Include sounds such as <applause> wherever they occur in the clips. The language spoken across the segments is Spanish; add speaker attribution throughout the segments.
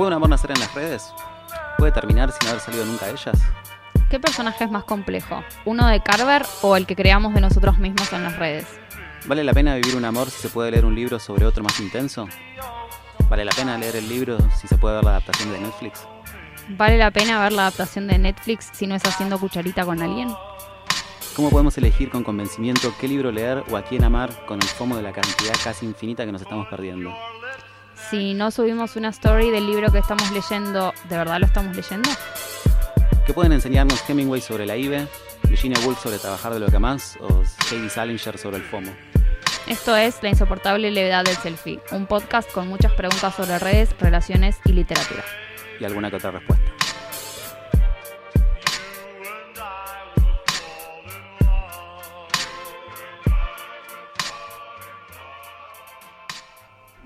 Speaker 1: ¿Puede un amor nacer en las redes? ¿Puede terminar sin haber salido nunca de ellas?
Speaker 2: ¿Qué personaje es más complejo? ¿Uno de Carver o el que creamos de nosotros mismos en las redes?
Speaker 1: ¿Vale la pena vivir un amor si se puede leer un libro sobre otro más intenso? ¿Vale la pena leer el libro si se puede ver la adaptación de Netflix?
Speaker 2: ¿Vale la pena ver la adaptación de Netflix si no es haciendo cucharita con alguien?
Speaker 1: ¿Cómo podemos elegir con convencimiento qué libro leer o a quién amar con el fomo de la cantidad casi infinita que nos estamos perdiendo?
Speaker 2: Si no subimos una story del libro que estamos leyendo, ¿de verdad lo estamos leyendo?
Speaker 1: ¿Qué pueden enseñarnos Hemingway sobre la IBE, Virginia Woolf sobre trabajar de lo que más o Heidi Salinger sobre el FOMO?
Speaker 2: Esto es La insoportable levedad del selfie, un podcast con muchas preguntas sobre redes, relaciones y literatura.
Speaker 1: Y alguna que otra respuesta.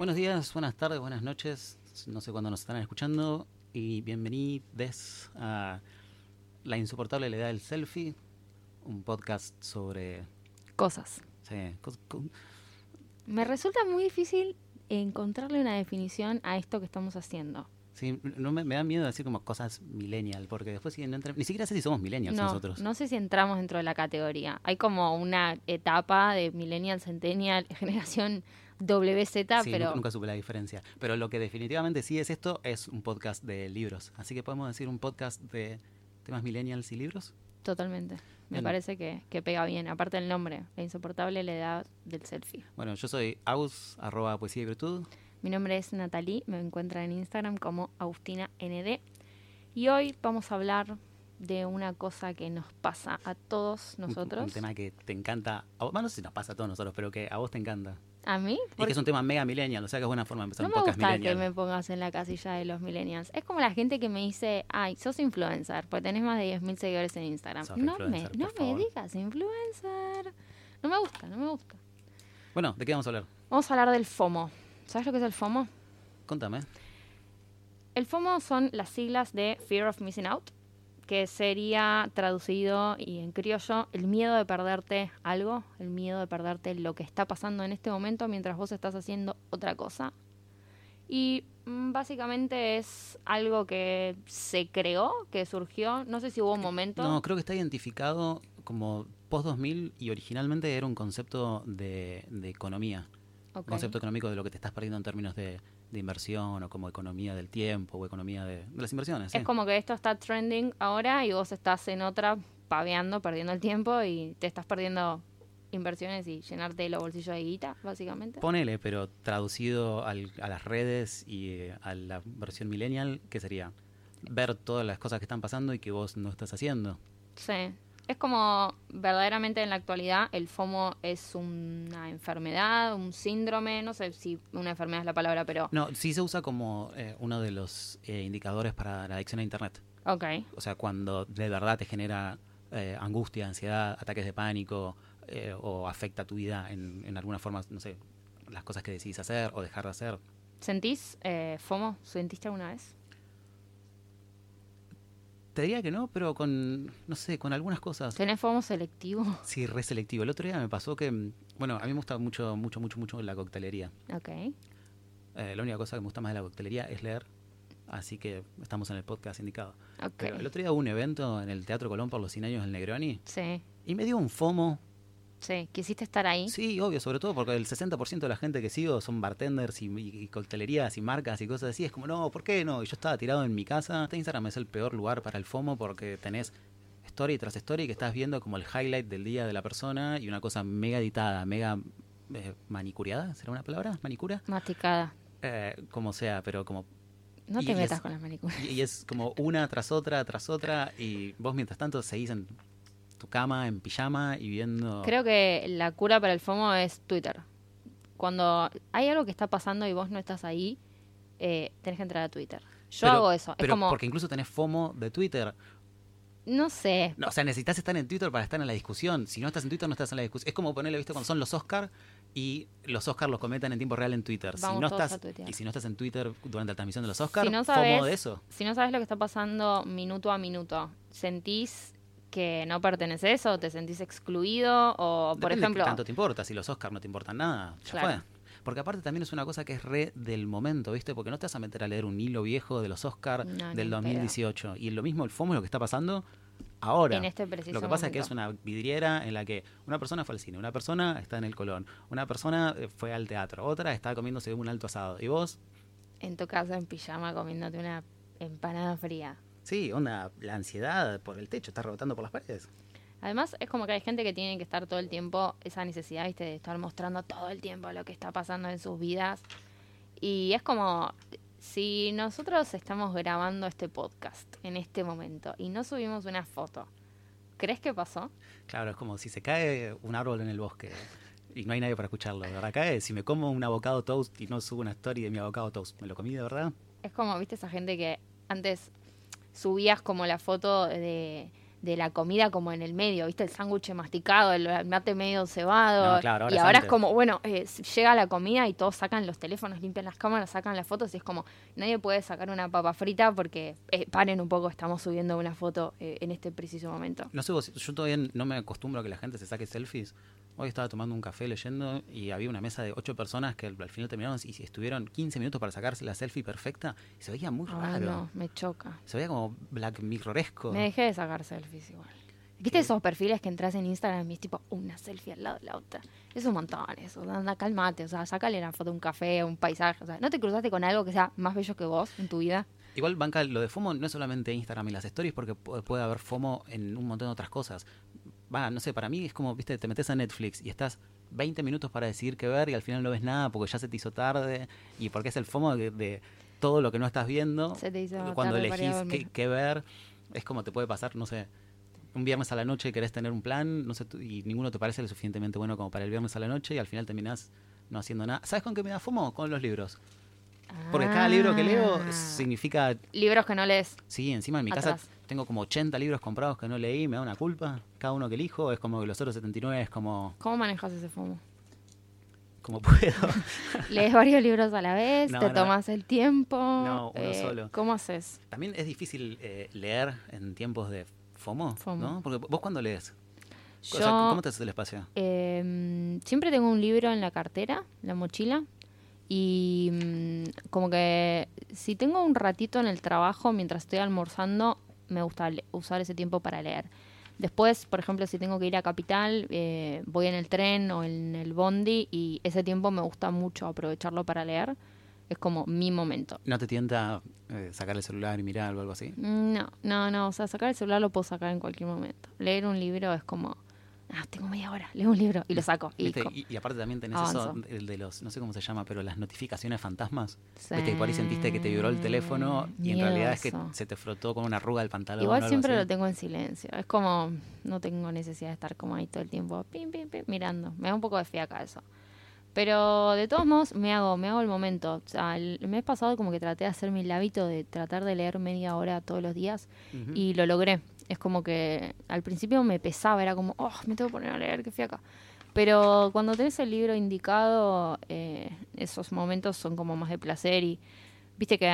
Speaker 1: Buenos días, buenas tardes, buenas noches. No sé cuándo nos estarán escuchando. Y bienvenidos a La insoportable levedad del selfie, un podcast sobre.
Speaker 2: Cosas.
Speaker 1: sí, cos- co-
Speaker 2: Me resulta muy difícil encontrarle una definición a esto que estamos haciendo.
Speaker 1: Sí, no me, me da miedo decir como cosas millennial, porque después si no entra- Ni siquiera sé si somos millennials
Speaker 2: No,
Speaker 1: nosotros.
Speaker 2: no sé si entramos dentro de la categoría. Hay como una etapa de millennial, centennial, <laughs> generación WZ,
Speaker 1: Sí,
Speaker 2: pero
Speaker 1: nunca, nunca supe la diferencia. Pero lo que definitivamente sí es esto es un podcast de libros. Así que podemos decir un podcast de temas millennials y libros.
Speaker 2: totalmente. Me parece que, que pega bien. Aparte del nombre, la insoportable levedad del selfie.
Speaker 1: Bueno, yo soy aus, arroba poesía y virtud.
Speaker 2: Mi nombre es Natalie, me encuentran en Instagram como Agustina ND. Y hoy vamos a hablar de una cosa que nos pasa a todos
Speaker 1: Un-
Speaker 2: nosotros.
Speaker 1: Un, tema que te encanta. a vos- Bueno, no sé si nos pasa a todos nosotros, pero que a vos te encanta.
Speaker 2: ¿A mí?
Speaker 1: Y que
Speaker 2: Porque
Speaker 1: es un tema mega millennial, o sea que es buena forma de empezar
Speaker 2: no
Speaker 1: un
Speaker 2: me
Speaker 1: podcast
Speaker 2: gusta que
Speaker 1: millennial.
Speaker 2: me pongas en la casilla de los millennials. Es como la gente que me dice, ay, sos influencer, porque tenés más de 10.000 seguidores en Instagram.
Speaker 1: Sos
Speaker 2: No me, no me digas influencer. No me gusta, no me gusta.
Speaker 1: Bueno, ¿de qué vamos a hablar?
Speaker 2: Vamos a hablar del FOMO. ¿Sabes lo que es el FOMO?
Speaker 1: Contame.
Speaker 2: El FOMO son las siglas de Fear of Missing Out, que sería traducido y en criollo el miedo de perderte algo, el miedo de perderte lo que está pasando en este momento mientras vos estás haciendo otra cosa. Y mm, básicamente es algo que se creó, que surgió, no sé si hubo un momento.
Speaker 1: No, creo que está identificado como post-2000 y originalmente era un concepto de, de economía. Concepto económico de lo que te estás perdiendo en términos de, de inversión o como economía del tiempo o economía de, de las inversiones. sí.
Speaker 2: Es como que esto está trending ahora y vos estás en otra paveando, perdiendo el tiempo y te estás perdiendo inversiones y llenarte los bolsillos de guita, básicamente.
Speaker 1: Ponele, pero traducido al- a las redes y eh, a la versión millennial, ¿qué sería? Ver todas las cosas que están pasando y que vos no estás haciendo.
Speaker 2: Sí. Es como verdaderamente en la actualidad el FOMO es una enfermedad, un síndrome, no sé si una enfermedad es la palabra, pero
Speaker 1: No, sí se usa como eh, uno de los eh, indicadores para la adicción a Internet.
Speaker 2: ok.
Speaker 1: O sea, cuando de verdad te genera eh, angustia, ansiedad, ataques de pánico eh, o afecta tu vida en, en alguna forma, no sé, las cosas que decidís hacer o dejar de hacer.
Speaker 2: ¿Sentís eh, FOMO? ¿Sentiste alguna vez?
Speaker 1: Te diría que no, pero con, no sé, con algunas cosas.
Speaker 2: ¿Tenés FOMO selectivo? <laughs>
Speaker 1: Sí, re selectivo. El otro día me pasó que, mm, bueno, a mí me gusta mucho, mucho, mucho, mucho la coctelería.
Speaker 2: Ok.
Speaker 1: Eh, la única cosa que me gusta más de la coctelería es leer, así que estamos en el podcast indicado.
Speaker 2: Ok.
Speaker 1: Pero el otro día hubo un evento en el Teatro Colón por los 100 años del Negroni
Speaker 2: Sí,
Speaker 1: y me dio un FOMO.
Speaker 2: Sí. ¿Quisiste estar ahí?
Speaker 1: Sí, obvio, sobre todo porque el 60% de la gente que sigo son bartenders y, y- y coctelerías y marcas y cosas así. Es como, no, ¿por qué no? Y yo estaba tirado en mi casa. Este Instagram es el peor lugar para el FOMO porque tenés story tras story que estás viendo como el highlight del día de la persona y una cosa mega editada, mega eh, manicuriada, ¿será una palabra? ¿Manicura?
Speaker 2: Masticada.
Speaker 1: Eh, como sea, pero como
Speaker 2: No te metas
Speaker 1: es-
Speaker 2: con las manicuras.
Speaker 1: y, y es como una tras otra, tras otra, y vos mientras tanto seguís en tu cama, en pijama y viendo...
Speaker 2: Creo que la cura para el FOMO es Twitter. Cuando hay algo que está pasando y vos no estás ahí, eh, tenés que entrar a Twitter. Yo
Speaker 1: Pero-
Speaker 2: hago eso. Es
Speaker 1: Pero
Speaker 2: como,
Speaker 1: porque incluso tenés FOMO de Twitter.
Speaker 2: no sé,
Speaker 1: No, o sea, necesitas estar en Twitter para estar en la discusión. Si no estás en Twitter, no estás en la discusión. Es como ponerle, ¿viste? Cuando son los Oscar y los Oscar los comentan en tiempo real en Twitter.
Speaker 2: Vamos
Speaker 1: si no estás. Y si no estás en Twitter durante la transmisión de los Oscar,
Speaker 2: Si no
Speaker 1: FOMO de eso.
Speaker 2: si no sabes lo que está pasando minuto a minuto, ¿sentís que no perteneces o te sentís excluido? O, por
Speaker 1: Depende
Speaker 2: ejemplo,
Speaker 1: tanto te importa? Si los Oscar no te importan nada, ya
Speaker 2: Claro.
Speaker 1: fue. Porque aparte también es una cosa que es re del momento, ¿viste? Porque no te vas a meter a leer un hilo viejo de los Oscars
Speaker 2: No,
Speaker 1: del
Speaker 2: en
Speaker 1: 2018. Y lo mismo, el FOMO es lo que está pasando ahora.
Speaker 2: En este preciso
Speaker 1: Lo que pasa es que es
Speaker 2: momento.
Speaker 1: una vidriera en la que una persona fue al cine, una persona está en el Colón, una persona eh, fue al teatro, otra está comiéndose un alto asado. Y vos,
Speaker 2: En tu casa en pijama comiéndote una empanada fría.
Speaker 1: Sí, onda, la ansiedad por el techo, está rebotando por las paredes.
Speaker 2: Además, es como que hay gente que tiene que estar todo el tiempo, esa necesidad, ¿viste? De estar mostrando todo el tiempo lo que está pasando en sus vidas. Y es como, si nosotros estamos grabando este podcast en este momento y no subimos una foto, ¿crees que pasó?
Speaker 1: Claro, es como si se cae un árbol en el bosque y no hay nadie para escucharlo. Verdad cae, si me como un avocado toast y no subo una story de mi avocado toast, ¿me lo comí de verdad?
Speaker 2: Es como, ¿viste? Esa gente que antes subías como la foto de, de la comida como en el medio, ¿viste? El sándwich masticado, el mate medio cebado.
Speaker 1: No, claro, ahora
Speaker 2: y ahora es como, bueno, eh, llega la comida y todos sacan los teléfonos, limpian las cámaras, sacan las fotos y es como, nadie puede sacar una papa frita porque, eh, paren un poco, estamos subiendo una foto eh, en este preciso momento.
Speaker 1: No sé, vos, yo todavía no me acostumbro a que la gente se saque selfies. Hoy estaba tomando un café leyendo y había una mesa de ocho personas que al al final terminaron y estuvieron 15 minutos para sacarse la selfie perfecta y se veía muy
Speaker 2: Ah,
Speaker 1: raro.
Speaker 2: no, me choca.
Speaker 1: Se veía como Black Mirroresco.
Speaker 2: Me dejé de sacar selfies igual. ¿Viste esos perfiles que entras en Instagram y es tipo una selfie al lado de la otra? Es un montón eso. Anda, calmate. O sea, sácale una foto de un café, un paisaje. O sea, ¿no te cruzaste con algo que sea más bello que vos en tu vida?
Speaker 1: Igual, Banca, lo de FOMO no es solamente Instagram y las stories, porque pu- puede haber FOMO en un montón de otras cosas. Va, no sé, para mí es como, viste, te metes a Netflix y estás 20 minutos para decidir qué ver y al final no ves nada porque ya se te hizo tarde y porque es el FOMO de, de todo lo que no estás viendo.
Speaker 2: Se te hizo
Speaker 1: Cuando
Speaker 2: tarde
Speaker 1: elegís qué, ver, es como te puede pasar, no sé, un viernes a la noche querés tener un plan, no sé, y ninguno te parece lo suficientemente bueno como para el viernes a la noche y al final terminás no haciendo nada. ¿Sabes con qué me da FOMO? Con los libros. Porque cada libro que leo
Speaker 2: Ah.
Speaker 1: significa
Speaker 2: Libros que no lees.
Speaker 1: Sí, encima en mi casa. Tengo como 80 libros comprados que no leí, me da una culpa. Cada uno que elijo es como que los otros 79 es como,
Speaker 2: ¿Cómo manejas ese FOMO?
Speaker 1: como puedo. <laughs>
Speaker 2: ¿Lees varios libros a la vez?
Speaker 1: No,
Speaker 2: ¿Te
Speaker 1: no.
Speaker 2: tomas el tiempo?
Speaker 1: No, uno
Speaker 2: Eh,
Speaker 1: solo.
Speaker 2: ¿Cómo haces?
Speaker 1: También es difícil eh, leer en tiempos de FOMO,
Speaker 2: FOMO.
Speaker 1: ¿no? Porque vos cuando lees, O
Speaker 2: Yo,
Speaker 1: sea, ¿cómo te haces el espacio?
Speaker 2: eh, siempre tengo un libro en la cartera, la mochila. Y mm, como que si tengo un ratito en el trabajo mientras estoy almorzando, me gusta usar ese tiempo para leer. Después, por ejemplo, si tengo que ir a Capital, eh, voy en el tren o en el bondi y ese tiempo me gusta mucho aprovecharlo para leer. Es como mi momento.
Speaker 1: ¿No te tienta eh, sacar el celular y mirar o algo así?
Speaker 2: No, no, no. O sea, sacar el celular lo puedo sacar en cualquier momento. Leer un libro es como, ah, tengo media hora, leo un libro y lo saco. Y,
Speaker 1: ¿Viste?
Speaker 2: co-
Speaker 1: Y, y aparte también tenés
Speaker 2: avanzo.
Speaker 1: eso, el de los, no sé cómo se llama, pero las notificaciones fantasmas.
Speaker 2: Sí.
Speaker 1: Viste que por ahí sentiste que te vibró el teléfono y en realidad es que se te frotó con una arruga el pantalón.
Speaker 2: Igual siempre lo tengo en silencio. Es como, no tengo necesidad de estar como ahí todo el tiempo, pim, pim, pim, mirando. Me da un poco de fiaca eso. Pero de todos modos, me hago, me hago el momento. O sea, el mes pasado como que traté de hacerme el hábito de tratar de leer media hora todos los días y lo logré. Es como que al principio me pesaba, era como, oh, me tengo que poner a leer, qué fiaca. Pero cuando tenés el libro indicado, eh, esos momentos son como más de placer y viste que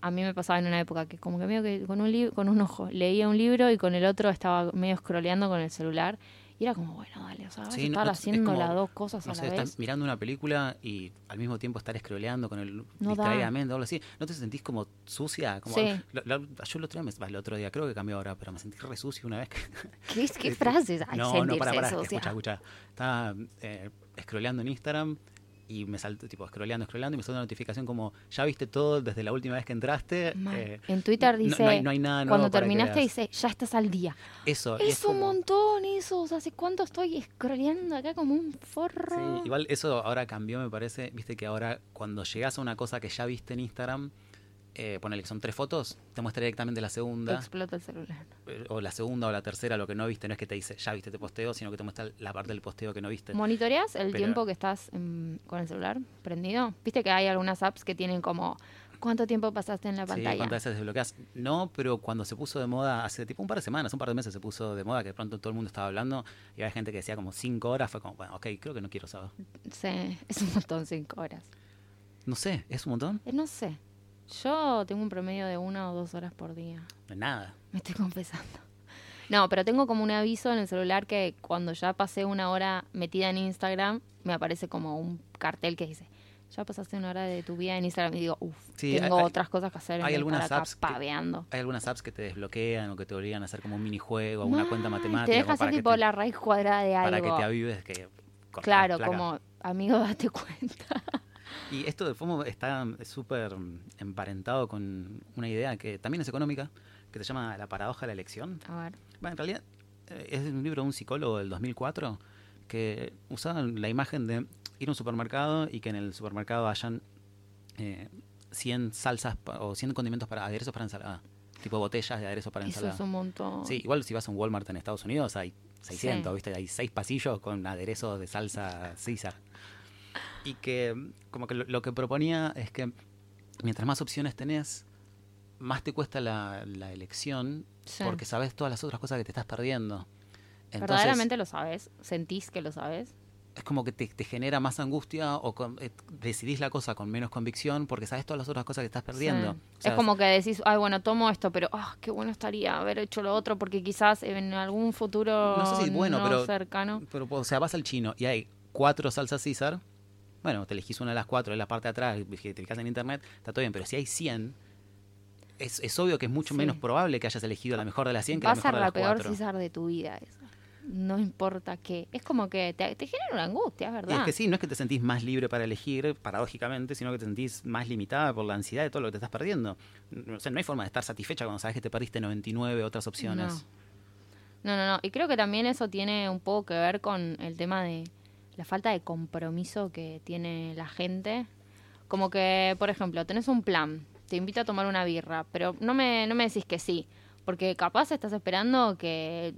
Speaker 2: a, mí me pasaba en una época que como que medio que con un, con un ojo leía un libro y con el otro estaba medio scrolleando con el celular y era como, bueno, dale, o sea, vas
Speaker 1: Sí,
Speaker 2: a estar
Speaker 1: no- es
Speaker 2: haciendo
Speaker 1: como,
Speaker 2: las dos cosas
Speaker 1: no
Speaker 2: a
Speaker 1: sé,
Speaker 2: la
Speaker 1: estás
Speaker 2: vez.
Speaker 1: mirando una película y al mismo tiempo estar scrolleando con el
Speaker 2: No da.
Speaker 1: distraídamente algo así. ¿No te sentís como sucia? Como,
Speaker 2: Sí.
Speaker 1: Lo- lo- yo el otro día, me- el otro día, creo que cambió ahora, pero me sentí re sucio una vez. que-
Speaker 2: ¿Qué, qué <laughs> frases? Ay,
Speaker 1: no, no, para, para, escucha, escucha. Estaba eh, scrolleando en Instagram y me saltó, tipo, scrolleando, scrolleando y me saltó una notificación como, ya viste todo desde la última vez que entraste. Eh,
Speaker 2: en Twitter dice,
Speaker 1: no hay- no hay nada nuevo
Speaker 2: cuando terminaste dice, ya estás al día.
Speaker 1: eso. y
Speaker 2: Es un
Speaker 1: como-
Speaker 2: montón eso, o sea, ¿hace cuánto estoy scrolleando acá como un forro?
Speaker 1: Sí, igual eso ahora cambió, me parece. Viste que ahora cuando llegas a una cosa que ya viste en Instagram, eh, ponele que son tres fotos, te muestra directamente la
Speaker 2: Te
Speaker 1: segunda,
Speaker 2: explota el celular.
Speaker 1: eh, o la segunda o la tercera, lo que no viste. No es que te dice, ya viste este posteo, sino que te muestra la parte del posteo que no viste.
Speaker 2: ¿Monitoreas el
Speaker 1: Pero-
Speaker 2: tiempo que estás en- con el celular prendido? Viste que hay algunas apps que tienen como cuánto tiempo pasaste en la
Speaker 1: Sí,
Speaker 2: pantalla.
Speaker 1: ¿cuántas veces desbloqueas? No, pero cuando se puso de moda, hace tipo un par de semanas, un par de meses se puso de moda, que de pronto todo el mundo estaba hablando, y había gente que decía como cinco horas, fue como, bueno, ok, creo que no quiero saber.
Speaker 2: Sí, <laughs> es un montón, cinco horas.
Speaker 1: No sé, ¿es un montón?
Speaker 2: Eh, no sé. Yo tengo un promedio de una o dos horas por día.
Speaker 1: No nada.
Speaker 2: Me estoy confesando. No, pero tengo como un aviso en el celular que cuando ya pasé una hora metida en Instagram, me aparece como un cartel que dice, Ya pasaste una hora de tu vida en Instagram y digo, uff,
Speaker 1: Sí,
Speaker 2: tengo
Speaker 1: hay-
Speaker 2: otras cosas que hacer en
Speaker 1: hay algunas
Speaker 2: acá
Speaker 1: apps que-. Hay algunas apps que te desbloquean o que te obligan a hacer como un minijuego, una cuenta matemática.
Speaker 2: Te deja hacer
Speaker 1: para
Speaker 2: tipo
Speaker 1: te-
Speaker 2: la raíz cuadrada de
Speaker 1: Para
Speaker 2: algo.
Speaker 1: que te avives que...
Speaker 2: claro, como, amigo, date cuenta.
Speaker 1: Y esto de FOMO está súper emparentado con una idea que también es económica, que se llama la paradoja de la elección.
Speaker 2: A ver.
Speaker 1: Bueno, en realidad eh, es un libro de un psicólogo del 2004 que usaba la imagen de ir a un supermercado y que en el supermercado hayan eh, 100 salsas o 100 condimentos para aderezos para ensalada. Tipo botellas de aderezos para
Speaker 2: Eso
Speaker 1: ensalada.
Speaker 2: es un montón.
Speaker 1: Sí, igual si vas a un Walmart en Estados Unidos hay 600,
Speaker 2: Sí.
Speaker 1: ¿viste? Hay seis pasillos con aderezos de salsa César. Y que como que lo, lo que proponía es que mientras más opciones tenés, más te cuesta la, la elección
Speaker 2: Sí.
Speaker 1: porque sabes todas las otras cosas que te estás perdiendo. Entonces,
Speaker 2: ¿Verdaderamente lo sabes? ¿Sentís que lo sabes?
Speaker 1: es como que te, te genera más angustia o con- eh, decidís la cosa con menos convicción porque sabes todas las otras cosas que estás perdiendo.
Speaker 2: Sí.
Speaker 1: O sea,
Speaker 2: es como que decís, ay, bueno, tomo esto, pero ah, qué bueno estaría haber hecho lo otro porque quizás en algún futuro
Speaker 1: No sé si bueno,
Speaker 2: no
Speaker 1: pero-
Speaker 2: cercano.
Speaker 1: Pero, o sea, vas al chino y hay cuatro salsas César. Bueno, te elegís una de las cuatro, en la parte de atrás, que te fijas en internet, está todo bien. Pero si hay 100, es, es obvio que es mucho
Speaker 2: Sí.
Speaker 1: menos probable que hayas elegido la mejor de las 100 que
Speaker 2: Va
Speaker 1: la
Speaker 2: a ser
Speaker 1: mejor de
Speaker 2: la
Speaker 1: las
Speaker 2: peor
Speaker 1: cuatro.
Speaker 2: César de tu vida. No importa qué. Es como que te, te genera una angustia, es
Speaker 1: Y
Speaker 2: verdad.
Speaker 1: es que sí, no es que te sentís más libre para elegir, paradójicamente, sino que te sentís más limitada por la ansiedad de todo lo que te estás perdiendo. O sea, no hay forma de estar satisfecha cuando sabes que te perdiste 99 otras opciones.
Speaker 2: No, no, no. Y creo que también eso tiene un poco que ver con el tema de la falta de compromiso que tiene la gente. Como que, por ejemplo, tenés un plan, te invito a tomar una birra, pero no me, no me decís que sí, porque capaz estás esperando que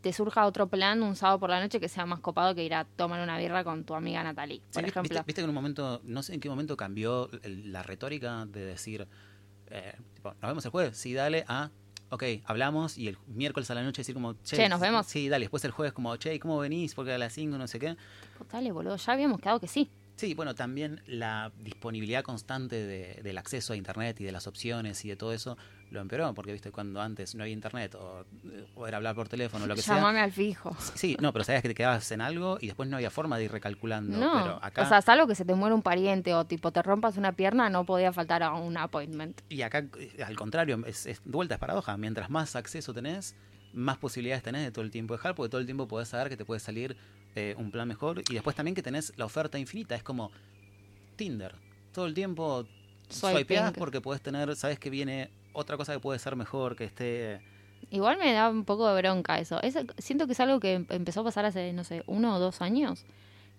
Speaker 2: te surja otro plan un sábado por la noche que sea más copado que ir a tomar una birra con tu amiga Natalie, por ejemplo.
Speaker 1: Viste, viste que en un momento, no sé en qué momento cambió el- la retórica de decir, eh, tipo, nos vemos el jueves, sí, dale, a, ok, hablamos y el miércoles a la noche decir como, che,
Speaker 2: Che, nos vemos.
Speaker 1: Sí, dale, después el jueves como, che, ¿y ¿cómo venís? Porque a las 5 no sé qué.
Speaker 2: Tipo, Dale, boludo, ya habíamos quedado que sí.
Speaker 1: Sí, bueno, también la disponibilidad constante de- del acceso a Internet y de las opciones y de todo eso lo empeoró, porque viste, cuando antes no había Internet o, o era hablar por teléfono o lo que sea.
Speaker 2: Llámame al fijo.
Speaker 1: Sí, no, pero sabías que te quedabas en algo y después no había forma de ir recalculando.
Speaker 2: No,
Speaker 1: pero acá,
Speaker 2: o sea, salvo que se te muera un pariente o tipo te rompas una pierna, no podía faltar a un appointment.
Speaker 1: Y acá, eh, al contrario, es, es- vuelta es paradoja. Mientras más acceso tenés, más posibilidades tenés de todo el tiempo dejar, porque todo el tiempo podés saber que te puede salir eh, un plan mejor. Y después también que tenés la oferta infinita. Es como Tinder. Todo el tiempo swipeás porque podés tener, sabes que viene otra cosa que puede ser mejor, que esté...
Speaker 2: Igual me da un poco de bronca eso. Es- siento que es algo que em- empezó a pasar hace, no sé, uno o dos años.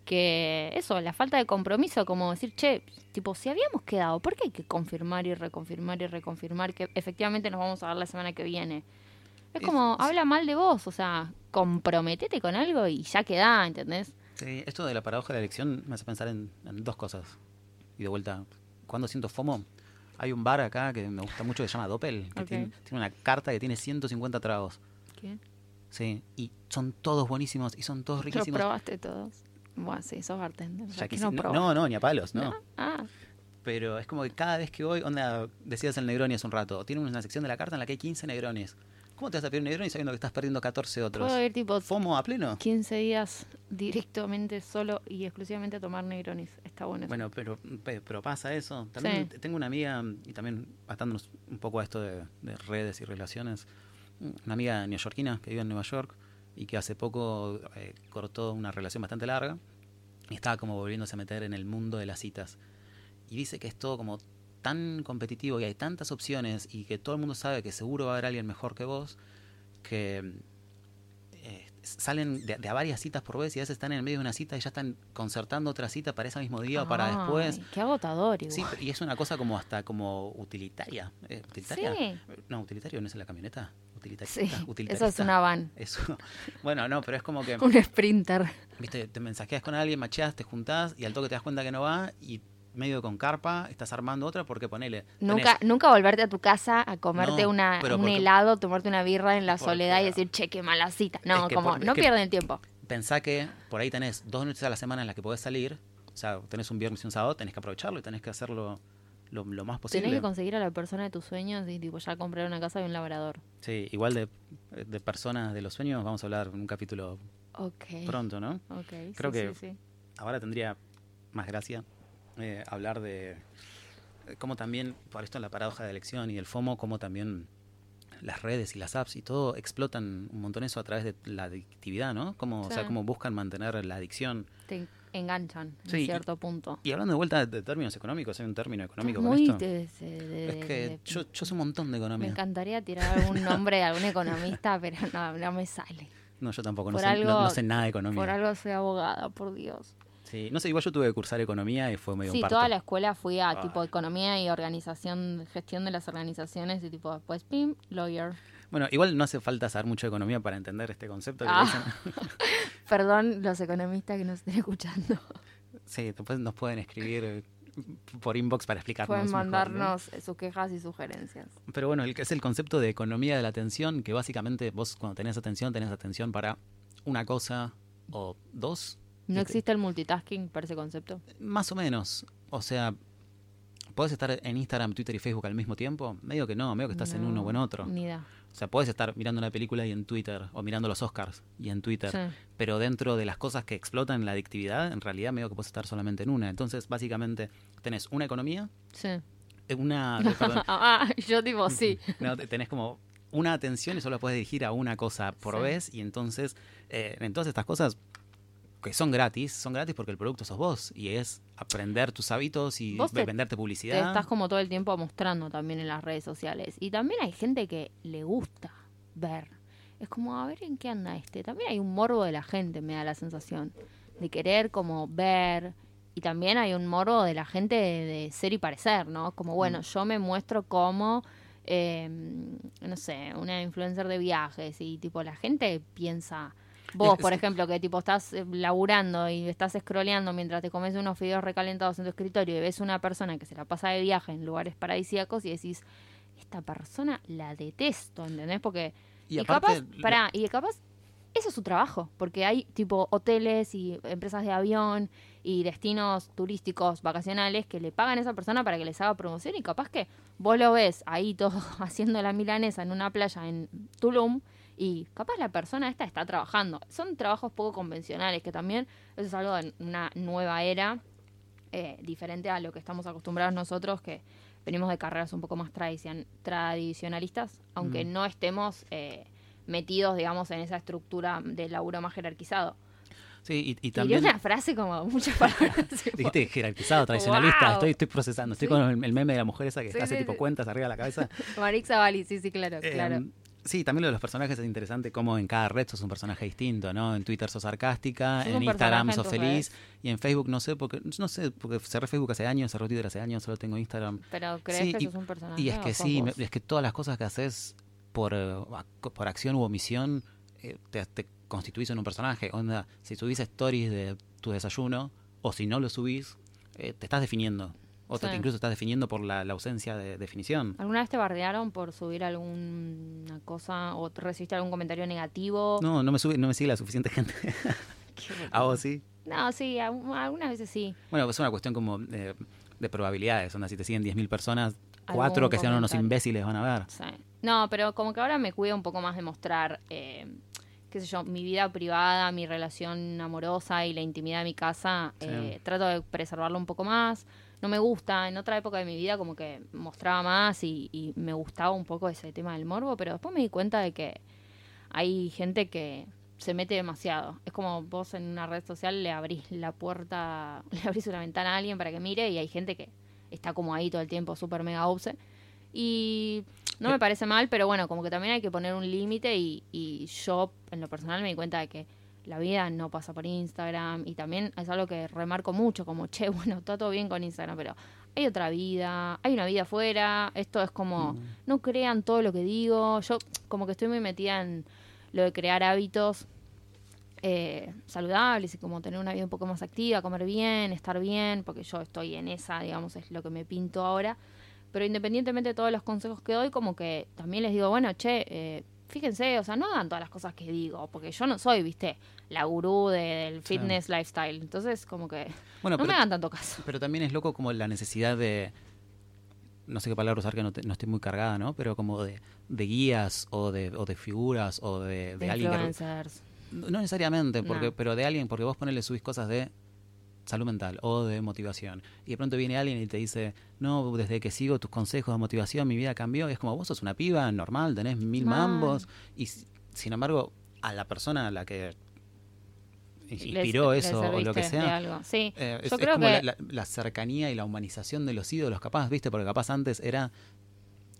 Speaker 2: Que eso, la falta de compromiso, como decir, che, tipo, si habíamos quedado, ¿por qué hay que confirmar y reconfirmar y reconfirmar que efectivamente nos vamos a ver la semana que viene? Es
Speaker 1: Es-
Speaker 2: como,
Speaker 1: es-
Speaker 2: habla mal de vos, o sea, comprometete con algo y ya queda, ¿entendés?
Speaker 1: Sí, esto de la paradoja de la elección me hace pensar en, en dos cosas. Y de vuelta, cuando siento FOMO, hay un bar acá que me gusta mucho que se llama Doppel, que tiene, tiene una carta que tiene 150 tragos.
Speaker 2: ¿Qué?
Speaker 1: Sí, y son todos buenísimos y son todos
Speaker 2: ¿Lo
Speaker 1: riquísimos.
Speaker 2: probaste todos? Bueno, sí, sos bartender.
Speaker 1: Ya
Speaker 2: ya que no,
Speaker 1: no, no, no, ni a palos, no.
Speaker 2: Ah,
Speaker 1: Pero es como que cada vez que voy, onda, decías el Negroni hace un rato, tiene una sección de la carta en la que hay 15 Negronis. ¿Cómo te vas a pedir un Negroni sabiendo que estás perdiendo 14 otros?
Speaker 2: puedo ir tipo
Speaker 1: ¿FOMO a pleno?
Speaker 2: 15 días directamente solo y exclusivamente a tomar Negronis. Está bueno. eso.
Speaker 1: Bueno, pero, pe- pero pasa eso. También
Speaker 2: Sí.
Speaker 1: tengo una amiga, y también atándonos un poco a esto de, de redes y relaciones, una amiga neoyorquina que vive en Nueva York y que hace poco eh, cortó una relación bastante larga y estaba como volviéndose a meter en el mundo de las citas. Y dice que es todo como tan competitivo y hay tantas opciones y que todo el mundo sabe que seguro va a haber alguien mejor que vos, que eh, salen de, de a varias citas por vez y a veces están en el medio de una cita y ya están concertando otra cita para ese mismo día o para después.
Speaker 2: Qué agotador igual.
Speaker 1: Sí, y es una cosa como hasta como utilitaria. eh, ¿Utilitaria?
Speaker 2: Sí.
Speaker 1: No, utilitario no es en la camioneta. Utilitarista.
Speaker 2: Sí, eso es una van.
Speaker 1: Eso. Bueno, no, pero es como que, <laughs>
Speaker 2: Un sprinter.
Speaker 1: viste, te mensajeas con alguien, macheas, te juntás y al toque te das cuenta que no va y medio con carpa estás armando otra porque ponele.
Speaker 2: Nunca,
Speaker 1: tenés-
Speaker 2: nunca volverte a tu casa a comerte
Speaker 1: No,
Speaker 2: una, un
Speaker 1: porque-
Speaker 2: helado, tomarte una birra en la
Speaker 1: porque-
Speaker 2: soledad y decir, che, qué mala cita. No,
Speaker 1: Es que
Speaker 2: como,
Speaker 1: por-
Speaker 2: no pierden tiempo.
Speaker 1: Pensá que por ahí tenés dos noches a la semana en las que podés salir. O sea, tenés un viernes y un sábado, tenés que aprovecharlo y tenés que hacerlo lo, lo más posible.
Speaker 2: Tenés que conseguir a la persona de tus sueños y tipo ya comprar una casa y un labrador.
Speaker 1: Sí, igual de, de personas de los sueños vamos a hablar en un capítulo
Speaker 2: Ok.
Speaker 1: pronto, ¿no?
Speaker 2: Ok,
Speaker 1: Creo
Speaker 2: sí,
Speaker 1: que-
Speaker 2: sí, sí.
Speaker 1: Ahora tendría más gracia eh, hablar de eh, cómo también, por esto en la paradoja de elección y el FOMO, cómo también las redes y las apps y todo explotan un montón eso a través de la adictividad, ¿no? Como, O sea, cómo buscan mantener la adicción.
Speaker 2: Te enganchan
Speaker 1: Sí,
Speaker 2: en
Speaker 1: y-
Speaker 2: cierto punto.
Speaker 1: Y hablando de vuelta de términos económicos, hay un término económico con esto.
Speaker 2: de-
Speaker 1: es que
Speaker 2: de-
Speaker 1: yo, yo sé un montón de
Speaker 2: me
Speaker 1: economía.
Speaker 2: encantaría tirar algún nombre de algún economista, <laughs> pero no, no me sale.
Speaker 1: No, yo tampoco, no sé, no, sé nada de economía.
Speaker 2: Por algo soy abogada, por Dios.
Speaker 1: Sí, no sé, igual yo tuve que cursar economía y fue medio
Speaker 2: Sí,
Speaker 1: un parto.
Speaker 2: toda la escuela fui a
Speaker 1: Ah.
Speaker 2: tipo economía y organización, gestión de las organizaciones y tipo después, pim, lawyer.
Speaker 1: Bueno, igual no hace falta saber mucho de economía para entender este concepto que
Speaker 2: Ah.
Speaker 1: dicen. <laughs>
Speaker 2: Perdón los economistas que nos estén escuchando.
Speaker 1: Sí, después nos pueden escribir eh, por inbox para explicarnos.
Speaker 2: Pueden
Speaker 1: mejor, ¿no?
Speaker 2: mandarnos eh, sus quejas y sugerencias.
Speaker 1: Pero bueno, el, es el concepto de economía de la atención, que básicamente vos cuando tenés atención, tenés atención para una cosa o dos.
Speaker 2: ¿No
Speaker 1: Y te-
Speaker 2: existe el multitasking para ese concepto?
Speaker 1: Más o menos. O sea, ¿podés estar en Instagram, Twitter y Facebook al mismo tiempo? Medio que no, medio que estás en
Speaker 2: No,
Speaker 1: uno o en otro.
Speaker 2: Ni idea.
Speaker 1: O sea, podés estar mirando una película y en Twitter, o mirando los Oscars y en Twitter.
Speaker 2: Sí.
Speaker 1: Pero dentro de las cosas que explotan la adictividad, en realidad medio que puedes estar solamente en una. Entonces, básicamente, tenés una economía,
Speaker 2: Sí.
Speaker 1: eh, una... <laughs> eh, perdón, <laughs>
Speaker 2: ah, yo tipo, sí. <laughs>
Speaker 1: no, te- tenés como una atención y solo puedes dirigir a una cosa por
Speaker 2: Sí.
Speaker 1: vez. Y entonces, eh, en todas estas cosas que son gratis, son gratis porque el producto sos vos. Y es aprender tus hábitos y
Speaker 2: Vos te-
Speaker 1: venderte
Speaker 2: Te
Speaker 1: publicidad.
Speaker 2: estás como todo el tiempo mostrando también en las redes sociales. Y también hay gente que le gusta ver. Es como, a ver en qué anda este. También hay un morbo de la gente, me da la sensación. De querer como ver. Y también hay un morbo de la gente de, de ser y parecer, ¿no? Como, bueno, yo me muestro como, eh, no sé, una influencer de viajes. Y tipo, la gente piensa... Vos, por ejemplo, que tipo estás eh, laburando y estás scrolleando mientras te comes unos fideos recalentados en tu escritorio y ves una persona que se la pasa de viaje en lugares paradisíacos y decís, esta persona la detesto, ¿entendés? Porque...
Speaker 1: y
Speaker 2: Y,
Speaker 1: aparte,
Speaker 2: capaz, pará, y capaz, eso es su trabajo, porque hay tipo hoteles y empresas de avión y destinos turísticos vacacionales que le pagan a esa persona para que les haga promoción y capaz que vos lo ves ahí todo <laughs> haciendo la milanesa en una playa en Tulum y capaz la persona esta está trabajando. Son trabajos poco convencionales, que también eso es algo de una nueva era, eh, diferente a lo que estamos acostumbrados nosotros, que venimos de carreras un poco más tradicion- tradicionalistas, aunque
Speaker 1: Mm.
Speaker 2: no estemos eh, metidos, digamos, en esa estructura de laburo más jerarquizado.
Speaker 1: sí, y, y también...
Speaker 2: una frase como muchas palabras. <laughs>
Speaker 1: Dijiste jerarquizado, tradicionalista,
Speaker 2: Wow.
Speaker 1: estoy, estoy procesando. Estoy
Speaker 2: Sí.
Speaker 1: con el, el meme de la mujer esa que
Speaker 2: Sí,
Speaker 1: hace
Speaker 2: sí,
Speaker 1: tipo cuentas arriba de la cabeza. <laughs>
Speaker 2: Marix Zavalli, sí, sí, claro,
Speaker 1: Eh,
Speaker 2: claro.
Speaker 1: Sí, también lo de los personajes es interesante, como en cada red sos un personaje distinto, ¿no? En Twitter sos sarcástica,
Speaker 2: Sos
Speaker 1: en Instagram sos feliz,
Speaker 2: redes.
Speaker 1: y en Facebook no sé, porque no sé, porque cerré Facebook hace años, cerré Twitter hace años, solo tengo Instagram.
Speaker 2: Pero crees
Speaker 1: sí,
Speaker 2: que
Speaker 1: y-
Speaker 2: sos un personaje.
Speaker 1: Y es que sí, me- es que todas las cosas que haces por, eh, por acción u omisión eh, te, te constituís en un personaje. Onda, si subís stories de tu desayuno, o si no lo subís, eh, te estás definiendo. O te,
Speaker 2: Sí.
Speaker 1: incluso estás definiendo por la, la ausencia de definición.
Speaker 2: ¿Alguna vez te bardearon por subir alguna cosa o te recibiste algún comentario negativo?
Speaker 1: No, no me, sube, no me sigue la suficiente gente. <laughs> <laughs> ¿A vos sí?
Speaker 2: No, sí, algu- algunas veces sí.
Speaker 1: Bueno, es una cuestión como de, de probabilidades. Onda, si te siguen 10.000 personas, cuatro que sean unos imbéciles van a ver.
Speaker 2: Sí. No, pero como que ahora me cuido un poco más de mostrar, eh, qué sé yo, mi vida privada, mi relación amorosa y la intimidad de mi casa.
Speaker 1: Sí.
Speaker 2: eh, trato de preservarlo un poco más. No me gusta, en otra época de mi vida como que mostraba más y, y me gustaba un poco ese tema del morbo, pero después me di cuenta de que hay gente que se mete demasiado. Es como vos en una red social le abrís la puerta, <laughs> le abrís una ventana a alguien para que mire y hay gente que está como ahí todo el tiempo, súper mega obse. Y no me parece mal, pero bueno, como que también hay que poner un límite y, y yo en lo personal me di cuenta de que la vida no pasa por Instagram y también es algo que remarco mucho, como, <laughs> che, bueno, está todo bien con Instagram, pero hay otra vida, hay una vida afuera, esto es como,
Speaker 1: Mm.
Speaker 2: no crean todo lo que digo, yo como que estoy muy metida en lo de crear hábitos eh, saludables y como tener una vida un poco más activa, comer bien, estar bien, porque yo estoy en esa, digamos, es lo que me pinto ahora. Pero independientemente de todos los consejos que doy, como que también les digo, bueno, che, eh, fíjense, o sea, no hagan todas las cosas que digo, porque yo no soy, viste, la gurú de- del fitness lifestyle. Entonces, como que
Speaker 1: Bueno,
Speaker 2: no
Speaker 1: pero,
Speaker 2: me hagan tanto caso.
Speaker 1: pero también es loco como la necesidad de. No sé qué palabra usar que no, te- no estoy muy cargada, ¿no? Pero como de, de guías o de, o de figuras o de, de
Speaker 2: De
Speaker 1: alguien que. No necesariamente, porque,
Speaker 2: No.
Speaker 1: pero de alguien, porque vos ponele subís cosas de salud mental o de motivación. Y de pronto viene alguien y te dice, no, desde que sigo tus consejos de motivación mi vida cambió. Y es como, vos sos una piba normal, tenés mil mambos. Y sin embargo, a la persona a la que inspiró
Speaker 2: Les-
Speaker 1: eso
Speaker 2: les
Speaker 1: o lo que sea.
Speaker 2: Sí,
Speaker 1: eh, es,
Speaker 2: yo
Speaker 1: es
Speaker 2: creo
Speaker 1: como
Speaker 2: que
Speaker 1: la- la cercanía y la humanización de los ídolos, capaz, ¿viste? Porque capaz antes era.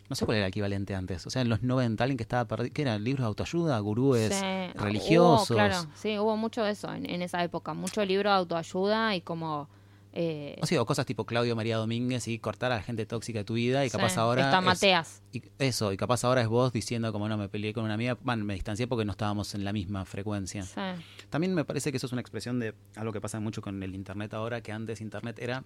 Speaker 1: No sé cuál era el equivalente antes. O sea, en los 90, alguien que estaba perdido. ¿Qué eran? ¿Libros de autoayuda? ¿Gurúes
Speaker 2: Sí,
Speaker 1: religiosos?
Speaker 2: Hubo, claro, sí, hubo mucho de eso en, en esa época. Mucho libro de autoayuda y como. eh,
Speaker 1: O sea, o cosas tipo Claudio María Domínguez y cortar a la gente tóxica de tu vida. Y capaz
Speaker 2: sí,
Speaker 1: ahora.
Speaker 2: Está
Speaker 1: es-
Speaker 2: Mateas.
Speaker 1: y eso, y capaz ahora es vos diciendo, como no, me peleé con una amiga. Bueno, me distancié porque no estábamos en la misma frecuencia.
Speaker 2: Sí.
Speaker 1: También me parece que eso es una expresión de algo que pasa mucho con el Internet ahora, que antes Internet era,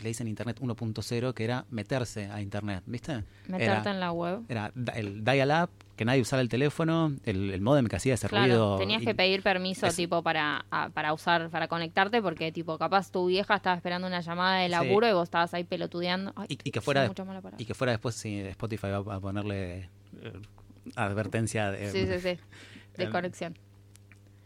Speaker 1: que le dicen Internet 1.0, que era meterse a Internet, ¿viste?
Speaker 2: Meterte
Speaker 1: Era,
Speaker 2: en la web.
Speaker 1: era el dial-up, que nadie usara el teléfono, el, el modem que hacía ese
Speaker 2: Claro,
Speaker 1: ruido.
Speaker 2: tenías
Speaker 1: y-
Speaker 2: que pedir permiso
Speaker 1: es-
Speaker 2: tipo para, a- para usar, para conectarte, porque tipo capaz tu vieja estaba esperando una llamada de
Speaker 1: Sí.
Speaker 2: laburo y vos estabas ahí pelotudeando. Ay,
Speaker 1: y, y que fuera y que fuera después sí, Spotify va a ponerle eh, advertencia de,
Speaker 2: Sí. <laughs>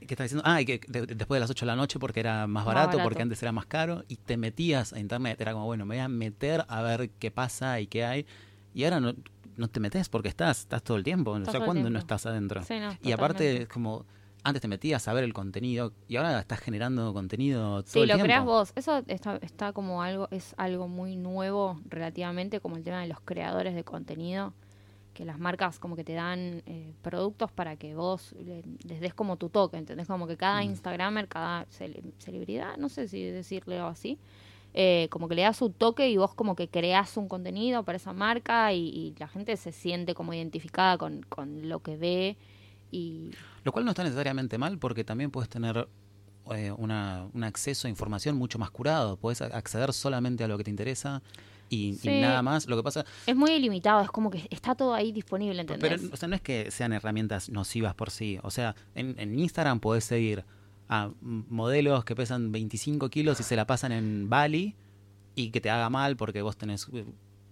Speaker 1: ¿Qué estaba diciendo? Ah, y que de- de- después de las 8 de la noche porque era más
Speaker 2: Más
Speaker 1: barato, porque antes era más caro, y te metías a internet. Era como, bueno, me voy a meter a ver qué pasa y qué hay. Y ahora no, no te metes porque estás, estás todo el tiempo.
Speaker 2: Estás
Speaker 1: o sea, ¿cuándo no estás adentro?
Speaker 2: Sí, no,
Speaker 1: y aparte, es como, antes te metías a ver el contenido y ahora estás generando contenido todo
Speaker 2: Sí,
Speaker 1: el
Speaker 2: lo creas vos. Eso está, está como algo, es algo muy nuevo relativamente, como el tema de los creadores de contenido, que las marcas como que te dan eh, productos para que vos le- les des como tu toque, ¿entendés? Como que cada
Speaker 1: Mm.
Speaker 2: Instagramer, cada cele- celebridad, no sé si decirle o así, eh, como que le das su toque y vos como que creás un contenido para esa marca y, y la gente se siente como identificada con, con lo que ve y
Speaker 1: Lo cual no está necesariamente mal porque también puedes tener eh, una, un acceso a información mucho más curado. Puedes acceder solamente a lo que te interesa y, y nada más. Lo que pasa
Speaker 2: es muy ilimitado, es como que está todo ahí disponible, ¿entendés?
Speaker 1: Pero o sea, no es que sean herramientas nocivas por sí. O sea, en, en Instagram podés seguir a modelos que pesan 25 kilos y se la pasan en Bali y que te haga mal porque vos tenés, eh,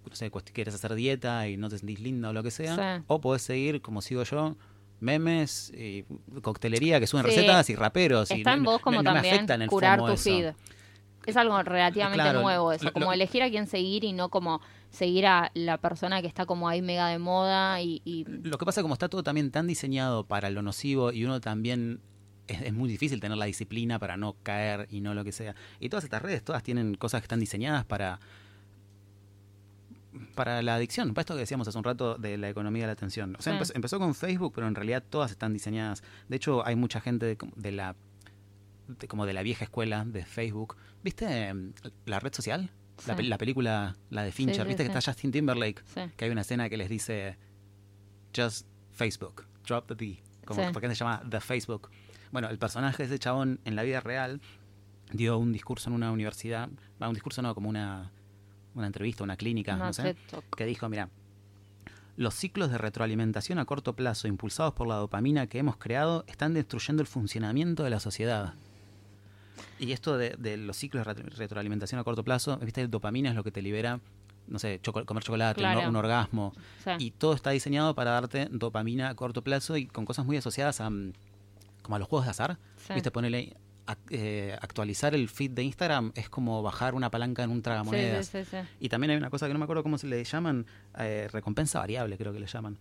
Speaker 1: no sé, quieres hacer dieta y no te sentís linda o lo que sea.
Speaker 2: Sí.
Speaker 1: O podés seguir, como sigo yo, memes y coctelería que suben
Speaker 2: Sí.
Speaker 1: recetas y raperos. y
Speaker 2: Está en
Speaker 1: no-
Speaker 2: vos como
Speaker 1: no, no me
Speaker 2: también
Speaker 1: afecta en el
Speaker 2: curar tu
Speaker 1: eso.
Speaker 2: feed. Es algo relativamente
Speaker 1: Claro,
Speaker 2: nuevo eso,
Speaker 1: lo-
Speaker 2: como
Speaker 1: lo-
Speaker 2: elegir a quién seguir y no como seguir a la persona que está como ahí mega de moda y, y-
Speaker 1: Lo que pasa como está todo también tan diseñado para lo nocivo y uno también es, es muy difícil tener la disciplina para no caer y no lo que sea. Y todas estas redes, todas tienen cosas que están diseñadas para para la adicción, para esto que decíamos hace un rato de la economía de la atención. O sea,
Speaker 2: Sí.
Speaker 1: empezó, empezó con Facebook, pero en realidad todas están diseñadas. De hecho, hay mucha gente de, de la de- como de la vieja escuela de Facebook. ¿Viste em, la red social? La,
Speaker 2: Sí.
Speaker 1: pe- la película, la de Fincher,
Speaker 2: sí,
Speaker 1: ¿viste que está Justin Timberlake? que hay una escena que les dice just Facebook, drop the D, como
Speaker 2: Sí.
Speaker 1: porque se llama The Facebook. Bueno, el personaje de ese chabón en la vida real dio un discurso en una universidad, un discurso no, como una, una entrevista, una clínica,
Speaker 2: Una
Speaker 1: no sé, que dijo, mira, los ciclos de retroalimentación a corto plazo impulsados por la dopamina que hemos creado están destruyendo el funcionamiento de la sociedad. Y esto de, de los ciclos de retro- retroalimentación a corto plazo, viste, el dopamina es lo que te libera, no sé, choco- comer chocolate, un or-
Speaker 2: Claro.
Speaker 1: un orgasmo,
Speaker 2: Sí.
Speaker 1: y todo está diseñado para darte dopamina a corto plazo y con cosas muy asociadas a como a los juegos de azar.
Speaker 2: Sí.
Speaker 1: Viste, ponerle actualizar el feed de Instagram es como bajar una palanca en un tragamonedas.
Speaker 2: sí.
Speaker 1: Y también hay una cosa que no me acuerdo cómo se le llaman, eh, recompensa variable creo que le llaman,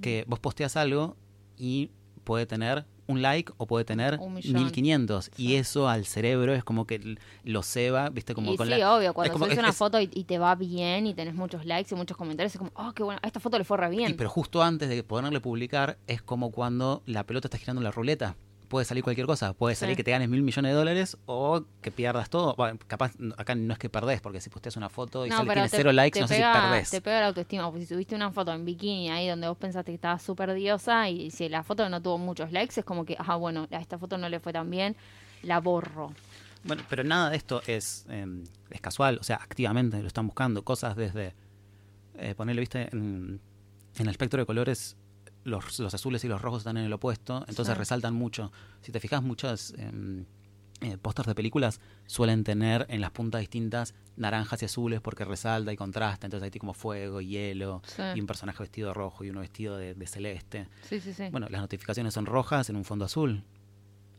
Speaker 1: que vos posteas algo y puede tener un like o puede tener
Speaker 2: Un millón.
Speaker 1: 1500 y
Speaker 2: Sí.
Speaker 1: eso al cerebro es como que lo ceba, viste, como
Speaker 2: y
Speaker 1: con
Speaker 2: sí,
Speaker 1: la...
Speaker 2: obvio, cuando subes
Speaker 1: es-
Speaker 2: una
Speaker 1: es-
Speaker 2: foto y, y te va bien y tenés muchos likes y muchos comentarios, es como, oh, qué bueno, a esta foto le fue re bien.
Speaker 1: Y pero justo antes de ponerle publicar es como cuando la pelota está girando en la ruleta. Puede salir cualquier cosa. Puede salir
Speaker 2: Sí.
Speaker 1: que te ganes mil millones de dólares o que pierdas todo. Bueno, capaz acá no es que perdés, porque si posteas una foto y sale, tiene
Speaker 2: te-
Speaker 1: cero likes, no sé
Speaker 2: pega,
Speaker 1: si perdés.
Speaker 2: Te pega la autoestima, porque si subiste una foto en bikini ahí donde vos pensaste que estabas súper diosa y si la foto no tuvo muchos likes, es como que, ah, bueno, a esta foto no le fue tan bien, la borro.
Speaker 1: Bueno, pero nada de esto es, eh, es casual. O sea, activamente lo están buscando. Cosas desde eh, ponerle, viste, en, en el espectro de colores. Los, los azules y los rojos están en el opuesto, entonces
Speaker 2: Sí.
Speaker 1: resaltan mucho. Si te fijas, muchos eh, eh, pósters de películas suelen tener en las puntas distintas naranjas y azules porque resalta y contrasta. Entonces hay como fuego, hielo,
Speaker 2: Sí.
Speaker 1: y un personaje vestido de rojo y uno vestido de, de celeste.
Speaker 2: Sí, sí, sí.
Speaker 1: Bueno, las notificaciones son rojas en un fondo azul.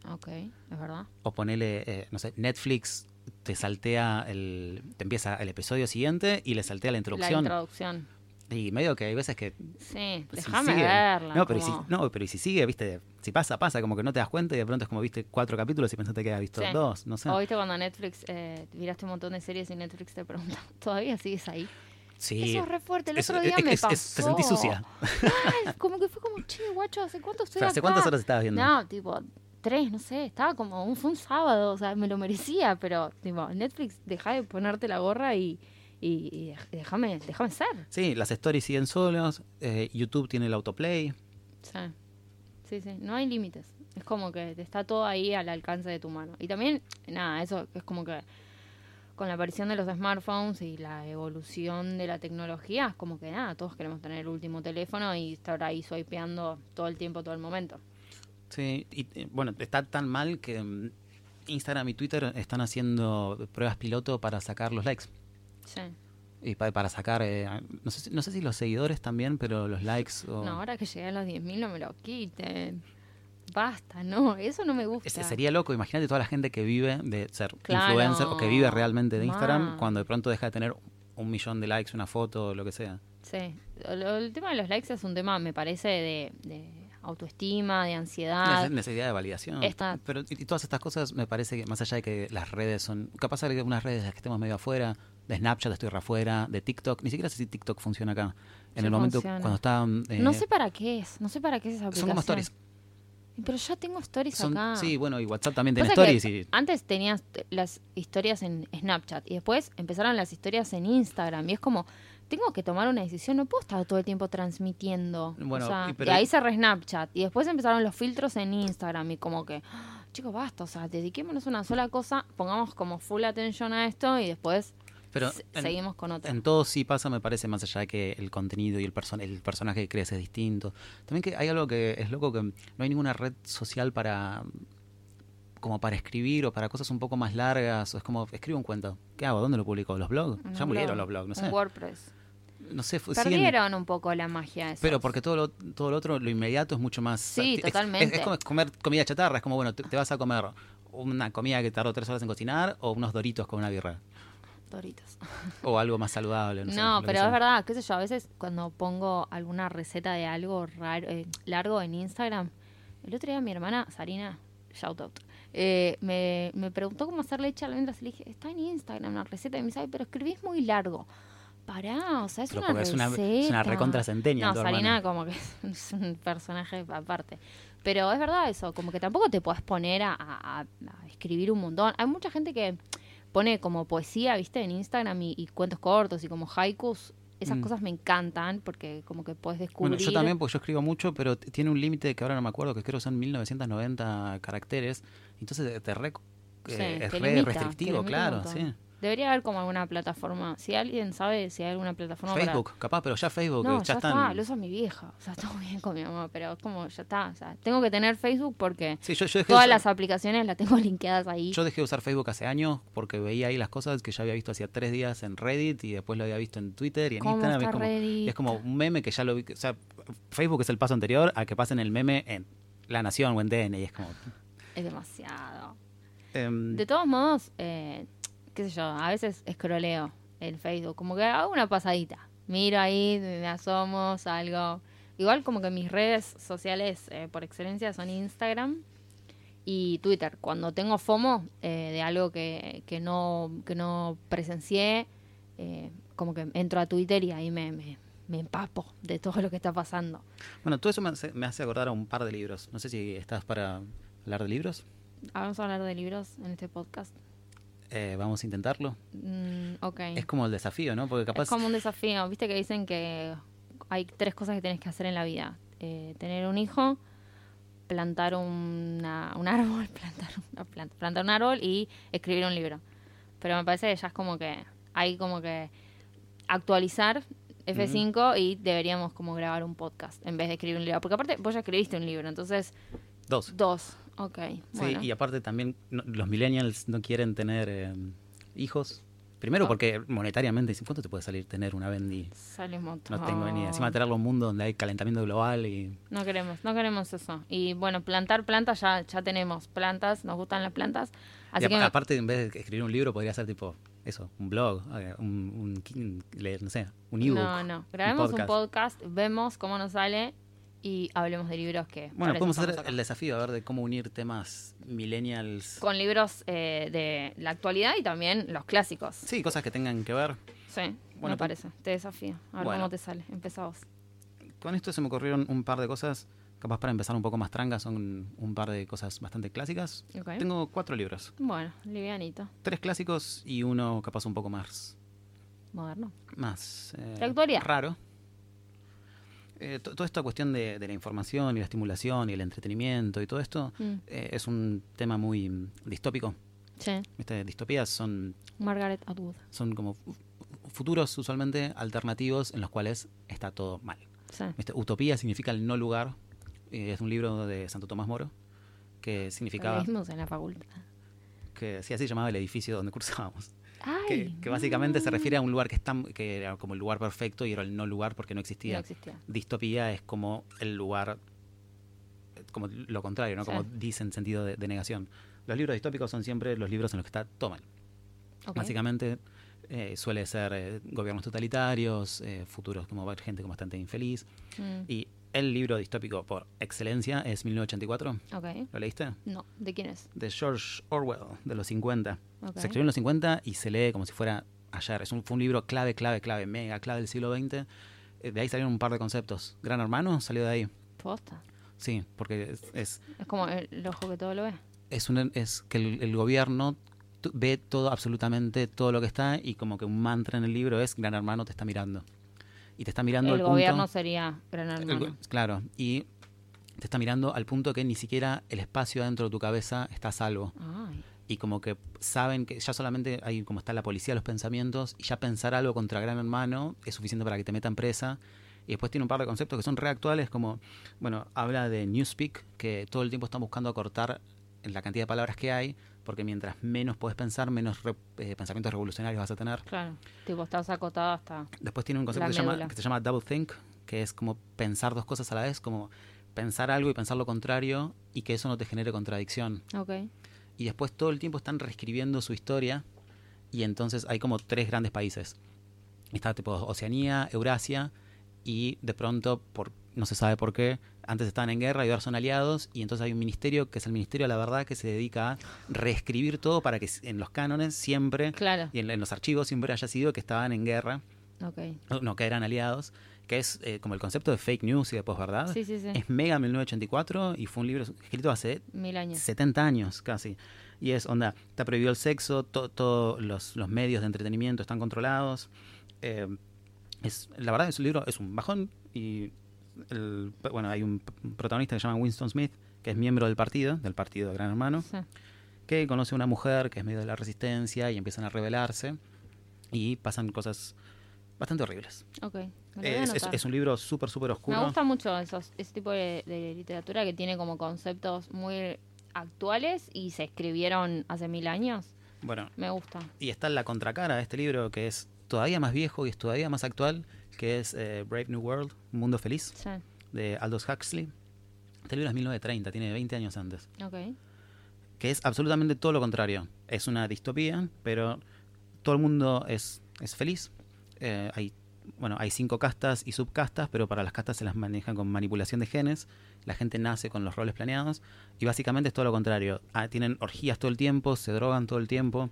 Speaker 2: ok, es verdad.
Speaker 1: O ponele, eh, no sé, Netflix te saltea el. te empieza el episodio siguiente y le saltea la
Speaker 2: La
Speaker 1: introducción. Y medio que hay veces que.
Speaker 2: Sí,
Speaker 1: si
Speaker 2: déjame
Speaker 1: sigue-
Speaker 2: verla.
Speaker 1: No pero, y si,
Speaker 2: como-
Speaker 1: no, pero y si sigue, viste, si pasa, pasa, como que no te das cuenta y de pronto es como viste cuatro capítulos y pensaste que había visto
Speaker 2: Sí.
Speaker 1: dos, no sé.
Speaker 2: O viste cuando Netflix, eh, miraste un montón de series y Netflix te pregunta, <laughs> ¿todavía sigues ahí?
Speaker 1: Sí.
Speaker 2: Eso es re fuerte. El otro día
Speaker 1: es-
Speaker 2: me
Speaker 1: es-
Speaker 2: pasó.
Speaker 1: es- te sentí sucia.
Speaker 2: Ay, <laughs> como que fue como, che, guacho, ¿hace cuánto estoy
Speaker 1: ¿Hace
Speaker 2: acá?
Speaker 1: cuántas horas estabas viendo?
Speaker 2: No, tipo, tres, no sé, estaba como, un, fue un sábado, o sea, me lo merecía, pero, tipo, Netflix, deja de ponerte la gorra y, y, déjame, déjame ser.
Speaker 1: Sí, las stories siguen solos, eh, YouTube tiene el autoplay.
Speaker 2: Sí. sí, sí, no hay límites. Es como que está todo ahí al alcance de tu mano. Y también, nada, eso es como que con la aparición de los smartphones y la evolución de la tecnología, es como que nada, todos queremos tener el último teléfono y estar ahí swipeando todo el tiempo, todo el momento.
Speaker 1: Sí, y eh, bueno, está tan mal que mm, Instagram y Twitter están haciendo pruebas piloto para sacar los likes.
Speaker 2: Sí.
Speaker 1: Y pa- para sacar, eh, no, sé, si- no sé si los seguidores también, pero los likes. O...
Speaker 2: No, ahora que llegué a los 10.000 no me lo quiten. Basta, no, eso no me gusta.
Speaker 1: Ese sería loco, imagínate toda la gente que vive de ser
Speaker 2: Claro,
Speaker 1: influencer o que vive realmente de Instagram cuando de pronto deja de tener un millón de likes, una foto lo que sea.
Speaker 2: Sí, Lo- el tema de los likes es un tema, me parece, de, de autoestima, de ansiedad.
Speaker 1: Nece- necesidad de validación.
Speaker 2: Está-
Speaker 1: Pero y, y todas estas cosas me parece que más allá de que las redes son, capaz hay algunas redes de las que estemos medio afuera, de Snapchat estoy afuera, de TikTok, ni siquiera sé si TikTok funciona acá. En
Speaker 2: Sí
Speaker 1: el momento
Speaker 2: funciona.
Speaker 1: cuando está... eh,
Speaker 2: no sé para qué es, no sé para qué es esa
Speaker 1: son
Speaker 2: aplicación.
Speaker 1: como stories.
Speaker 2: Pero ya tengo stories
Speaker 1: Son-
Speaker 2: acá.
Speaker 1: sí, bueno, y WhatsApp también tiene stories y
Speaker 2: Antes tenías las historias en Snapchat y después empezaron las historias en Instagram y es como, tengo que tomar una decisión, no puedo estar todo el tiempo transmitiendo.
Speaker 1: Bueno,
Speaker 2: o sea,
Speaker 1: y
Speaker 2: y,
Speaker 1: pero-
Speaker 2: ahí cerré Snapchat y después empezaron los filtros en Instagram y como que, "Ah, chicos, basta, o sea, dediquémonos a una sola cosa, pongamos como full atención a esto y después
Speaker 1: Pero en-
Speaker 2: seguimos con otra.
Speaker 1: En todo sí pasa, me parece, más allá de que el contenido y el, person el personaje que crees es distinto. También que hay algo que es loco, que no hay ninguna red social para como para escribir o para cosas un poco más largas. o Es como, escribo un cuento. ¿Qué hago? ¿Dónde lo publico? ¿Los blogs?
Speaker 2: Un
Speaker 1: ya murieron
Speaker 2: blog,
Speaker 1: los blogs, no sé.
Speaker 2: WordPress.
Speaker 1: No sé, fu- siguen-
Speaker 2: Perdieron un poco la magia
Speaker 1: pero porque todo lo, todo lo otro, lo inmediato es mucho más...
Speaker 2: Sí,
Speaker 1: es-
Speaker 2: totalmente.
Speaker 1: Es, es como comer comida chatarra, es como, bueno, te, te vas a comer una comida que tardó tres horas en cocinar o unos doritos con una birra.
Speaker 2: Doritos.
Speaker 1: O algo más saludable. No,
Speaker 2: No, pero es verdad, qué sé yo, a veces cuando pongo alguna receta de algo raro, eh, largo en Instagram, el otro día mi hermana, Sarina, shout out, eh, me, me preguntó cómo hacer leche a almendras y le dije, está en Instagram la receta y me dice, "Ay, pero escribís muy largo. Pará, o sea, es
Speaker 1: Pero
Speaker 2: una
Speaker 1: porque es
Speaker 2: receta.
Speaker 1: una, es una
Speaker 2: No, Sarina
Speaker 1: hermana.
Speaker 2: como que <laughs> es un personaje aparte. Pero es verdad eso, como que tampoco te puedes poner a, a- a escribir un montón. Hay mucha gente que pone como poesía, viste, en Instagram y, y cuentos cortos y como haikus. Esas
Speaker 1: Mm.
Speaker 2: cosas me encantan porque como que puedes descubrir.
Speaker 1: Bueno, yo también, porque yo escribo mucho, pero tiene un límite que ahora no me acuerdo, que creo que son 1990 caracteres. Entonces te re-
Speaker 2: Sí,
Speaker 1: eh, es
Speaker 2: te
Speaker 1: re
Speaker 2: limita, te
Speaker 1: restrictivo, claro, sí.
Speaker 2: Debería haber como alguna plataforma. Si alguien sabe si hay alguna plataforma para-
Speaker 1: Facebook, capaz, pero ya Facebook,
Speaker 2: No,
Speaker 1: ya,
Speaker 2: ya
Speaker 1: están...
Speaker 2: está, lo usa mi vieja. O sea, todo bien con mi mamá, pero es como, ya está. O sea, tengo que tener Facebook porque
Speaker 1: Sí, yo, yo
Speaker 2: todas
Speaker 1: usar-
Speaker 2: las aplicaciones las tengo <laughs> linkeadas ahí.
Speaker 1: yo dejé de usar Facebook hace años porque veía ahí las cosas que ya había visto hacía tres días en Reddit y después lo había visto en Twitter y en
Speaker 2: ¿Cómo
Speaker 1: Instagram.
Speaker 2: está
Speaker 1: es, como,
Speaker 2: Reddit?
Speaker 1: es como un meme que ya lo vi. O sea, Facebook es el paso anterior a que pasen el meme en La Nación o en DN y es como...
Speaker 2: Es demasiado.
Speaker 1: em,
Speaker 2: De todos modos, eh, qué sé yo, a veces escroleo el Facebook, como que hago una pasadita. Miro ahí, me asomo, salgo. Igual como que mis redes sociales eh, por excelencia son Instagram y Twitter. Cuando tengo FOMO eh, de algo que, que, no, que no presencié, eh, como que entro a Twitter y ahí me, me, me empapo de todo lo que está pasando.
Speaker 1: Bueno, todo eso me hace, me hace acordar a un par de libros. No sé si estás para hablar de libros.
Speaker 2: Vamos a hablar de libros en este podcast.
Speaker 1: Eh, vamos a intentarlo.
Speaker 2: Mm, ok.
Speaker 1: Es como el desafío, ¿no? Porque capaz...
Speaker 2: Es como un desafío. Viste que dicen que hay tres cosas que tienes que hacer en la vida. Eh, tener un hijo, plantar una- un árbol, <laughs> plantar, una planta- plantar un árbol y escribir un libro. Pero me parece que ya es como que hay como que actualizar F5 y deberíamos como grabar un podcast en vez de escribir un libro. Porque aparte vos ya escribiste un libro, entonces
Speaker 1: Dos.
Speaker 2: dos. Ok.
Speaker 1: Sí,
Speaker 2: bueno.
Speaker 1: y aparte también no- los millennials no quieren tener eh, hijos, Primero
Speaker 2: Oh.
Speaker 1: porque monetariamente, ¿cuánto te puede salir tener una Bendy?
Speaker 2: Sale un montón.
Speaker 1: No tengo ni idea. Encima tenerlo en un mundo donde hay calentamiento global y...
Speaker 2: No queremos, no queremos eso. Y bueno, plantar plantas ya, ya tenemos plantas, nos gustan las plantas. Así
Speaker 1: y
Speaker 2: que
Speaker 1: apa- aparte, en vez de escribir un libro, podría ser tipo, eso, un blog, eh, un, un, leer, no sé, un ebook.
Speaker 2: no, no. Grabemos un
Speaker 1: podcast.
Speaker 2: podcast, vemos cómo nos sale y hablemos de libros que.
Speaker 1: Bueno, podemos hacer
Speaker 2: acá.
Speaker 1: el desafío, a ver, de cómo unir temas millennials.
Speaker 2: Con libros eh, de la actualidad y también los clásicos.
Speaker 1: Sí, cosas que tengan que ver.
Speaker 2: Sí,
Speaker 1: Bueno,
Speaker 2: me parece. Te desafío. A ver
Speaker 1: Bueno.
Speaker 2: cómo te sale. Empezá vos.
Speaker 1: Con esto se me ocurrieron un par de cosas, capaz para empezar un poco más tranca, son un par de cosas bastante clásicas.
Speaker 2: Ok.
Speaker 1: Tengo cuatro libros,
Speaker 2: Bueno, livianito.
Speaker 1: tres clásicos y uno capaz un poco más,
Speaker 2: Moderno.
Speaker 1: más eh,
Speaker 2: De actualidad.
Speaker 1: raro. Eh, to- toda esta cuestión de, de la información y la estimulación y el entretenimiento y todo esto
Speaker 2: Mm.
Speaker 1: eh, es un tema muy mm, distópico.
Speaker 2: Sí.
Speaker 1: ¿Viste? Distopías son,
Speaker 2: Margaret Atwood.
Speaker 1: son como fu- futuros usualmente alternativos en los cuales está todo mal.
Speaker 2: Sí.
Speaker 1: Utopía significa el no lugar. eh, es un libro de Santo Tomás Moro que
Speaker 2: Lo
Speaker 1: significaba
Speaker 2: leímos en la facultad.
Speaker 1: que sí, así llamaba el edificio donde <laughs> cursábamos.
Speaker 2: Ay,
Speaker 1: Que, que básicamente se refiere a un lugar que, está, que era como el lugar perfecto y era el no lugar porque no existía.
Speaker 2: No existía.
Speaker 1: Distopía es como el lugar, como lo contrario, ¿no? Como
Speaker 2: Sí.
Speaker 1: dice en sentido de, de negación. Los libros distópicos son siempre los libros en los que está todo mal.
Speaker 2: Ok.
Speaker 1: Básicamente eh, suele ser eh, gobiernos totalitarios, eh, futuros como gente como bastante infeliz.
Speaker 2: Mm,
Speaker 1: Y el libro distópico por excelencia es 1984.
Speaker 2: ok.
Speaker 1: ¿Lo leíste?
Speaker 2: No, ¿de quién es?
Speaker 1: De George Orwell, de los 50.
Speaker 2: Ok.
Speaker 1: Se escribió en los 50 y se lee como si fuera ayer. Es un, fue un libro clave, clave, clave, mega clave del siglo XX. Eh, De ahí salieron un par de conceptos. Gran Hermano salió de ahí.
Speaker 2: Posta.
Speaker 1: Sí, porque es, es,
Speaker 2: Es como el, el ojo que todo lo ve.
Speaker 1: es, un- es que el, el gobierno ve todo, absolutamente todo lo que está y como que un mantra en el libro es Gran Hermano te está mirando. Y te está mirando
Speaker 2: el
Speaker 1: al punto-
Speaker 2: gobierno sería gran
Speaker 1: el
Speaker 2: hermano.
Speaker 1: go- claro, y te está mirando al punto que ni siquiera el espacio dentro de tu cabeza está a salvo.
Speaker 2: Ay,
Speaker 1: y como que saben que ya solamente hay como está la policía de los pensamientos y ya pensar algo contra Gran Hermano es suficiente para que te metan presa. Y después tiene un par de conceptos que son reactuales, como, bueno, habla de Newspeak, que todo el tiempo están buscando acortar la cantidad de palabras que hay, porque mientras menos puedes pensar, menos re- eh, pensamientos revolucionarios vas a tener.
Speaker 2: claro. Tipo, estás acotado hasta.
Speaker 1: Después tiene un concepto que se, llama, que se llama Double Think, que es como pensar dos cosas a la vez, como pensar algo y pensar lo contrario, y que eso no te genere contradicción
Speaker 2: Ok.
Speaker 1: y después todo el tiempo están reescribiendo su historia y entonces hay como tres grandes países. Está tipo Oceanía, Eurasia y de pronto, por no se sabe por qué, antes estaban en guerra y ahora son aliados y entonces hay un ministerio que es el Ministerio de la Verdad que se dedica a reescribir todo para que en los cánones siempre
Speaker 2: Claro.
Speaker 1: y en, en los archivos siempre haya sido que estaban en guerra, no, que eran aliados, que es eh, como el concepto de fake news y de posverdad.
Speaker 2: Sí, sí, sí.
Speaker 1: Es Mega 1984 y fue un libro escrito hace
Speaker 2: Mil años.
Speaker 1: 70 años casi. Y es, onda, está prohibido el sexo, todos los, los medios de entretenimiento están controlados. Eh, es, la verdad es un libro, es un bajón y el- bueno, hay un protagonista que se llama Winston Smith, que es miembro del partido, del partido de Gran Hermano,
Speaker 2: Sí.
Speaker 1: que conoce a una mujer que es medio de la resistencia y empiezan a rebelarse y pasan cosas bastante horribles.
Speaker 2: Ok. A
Speaker 1: Es, es- un libro súper, súper oscuro.
Speaker 2: Me gusta mucho esos, ese tipo de, de literatura que tiene como conceptos muy actuales y se escribieron hace mil años.
Speaker 1: Bueno,
Speaker 2: Me gusta.
Speaker 1: Y está la contracara de este libro que es todavía más viejo y es todavía más actual, que es eh, Brave New World, Un Mundo Feliz,
Speaker 2: Sí.
Speaker 1: de Aldous Huxley. Este libro es 1930, tiene 20 años antes. Que es absolutamente todo lo contrario. Es una distopía, pero todo el mundo es, es feliz. Eh, hay, bueno, hay cinco castas y subcastas, pero para las castas se las manejan con manipulación de genes. La gente nace con los roles planeados. Y básicamente es todo lo contrario. Ah, tienen orgías todo el tiempo, se drogan todo el tiempo.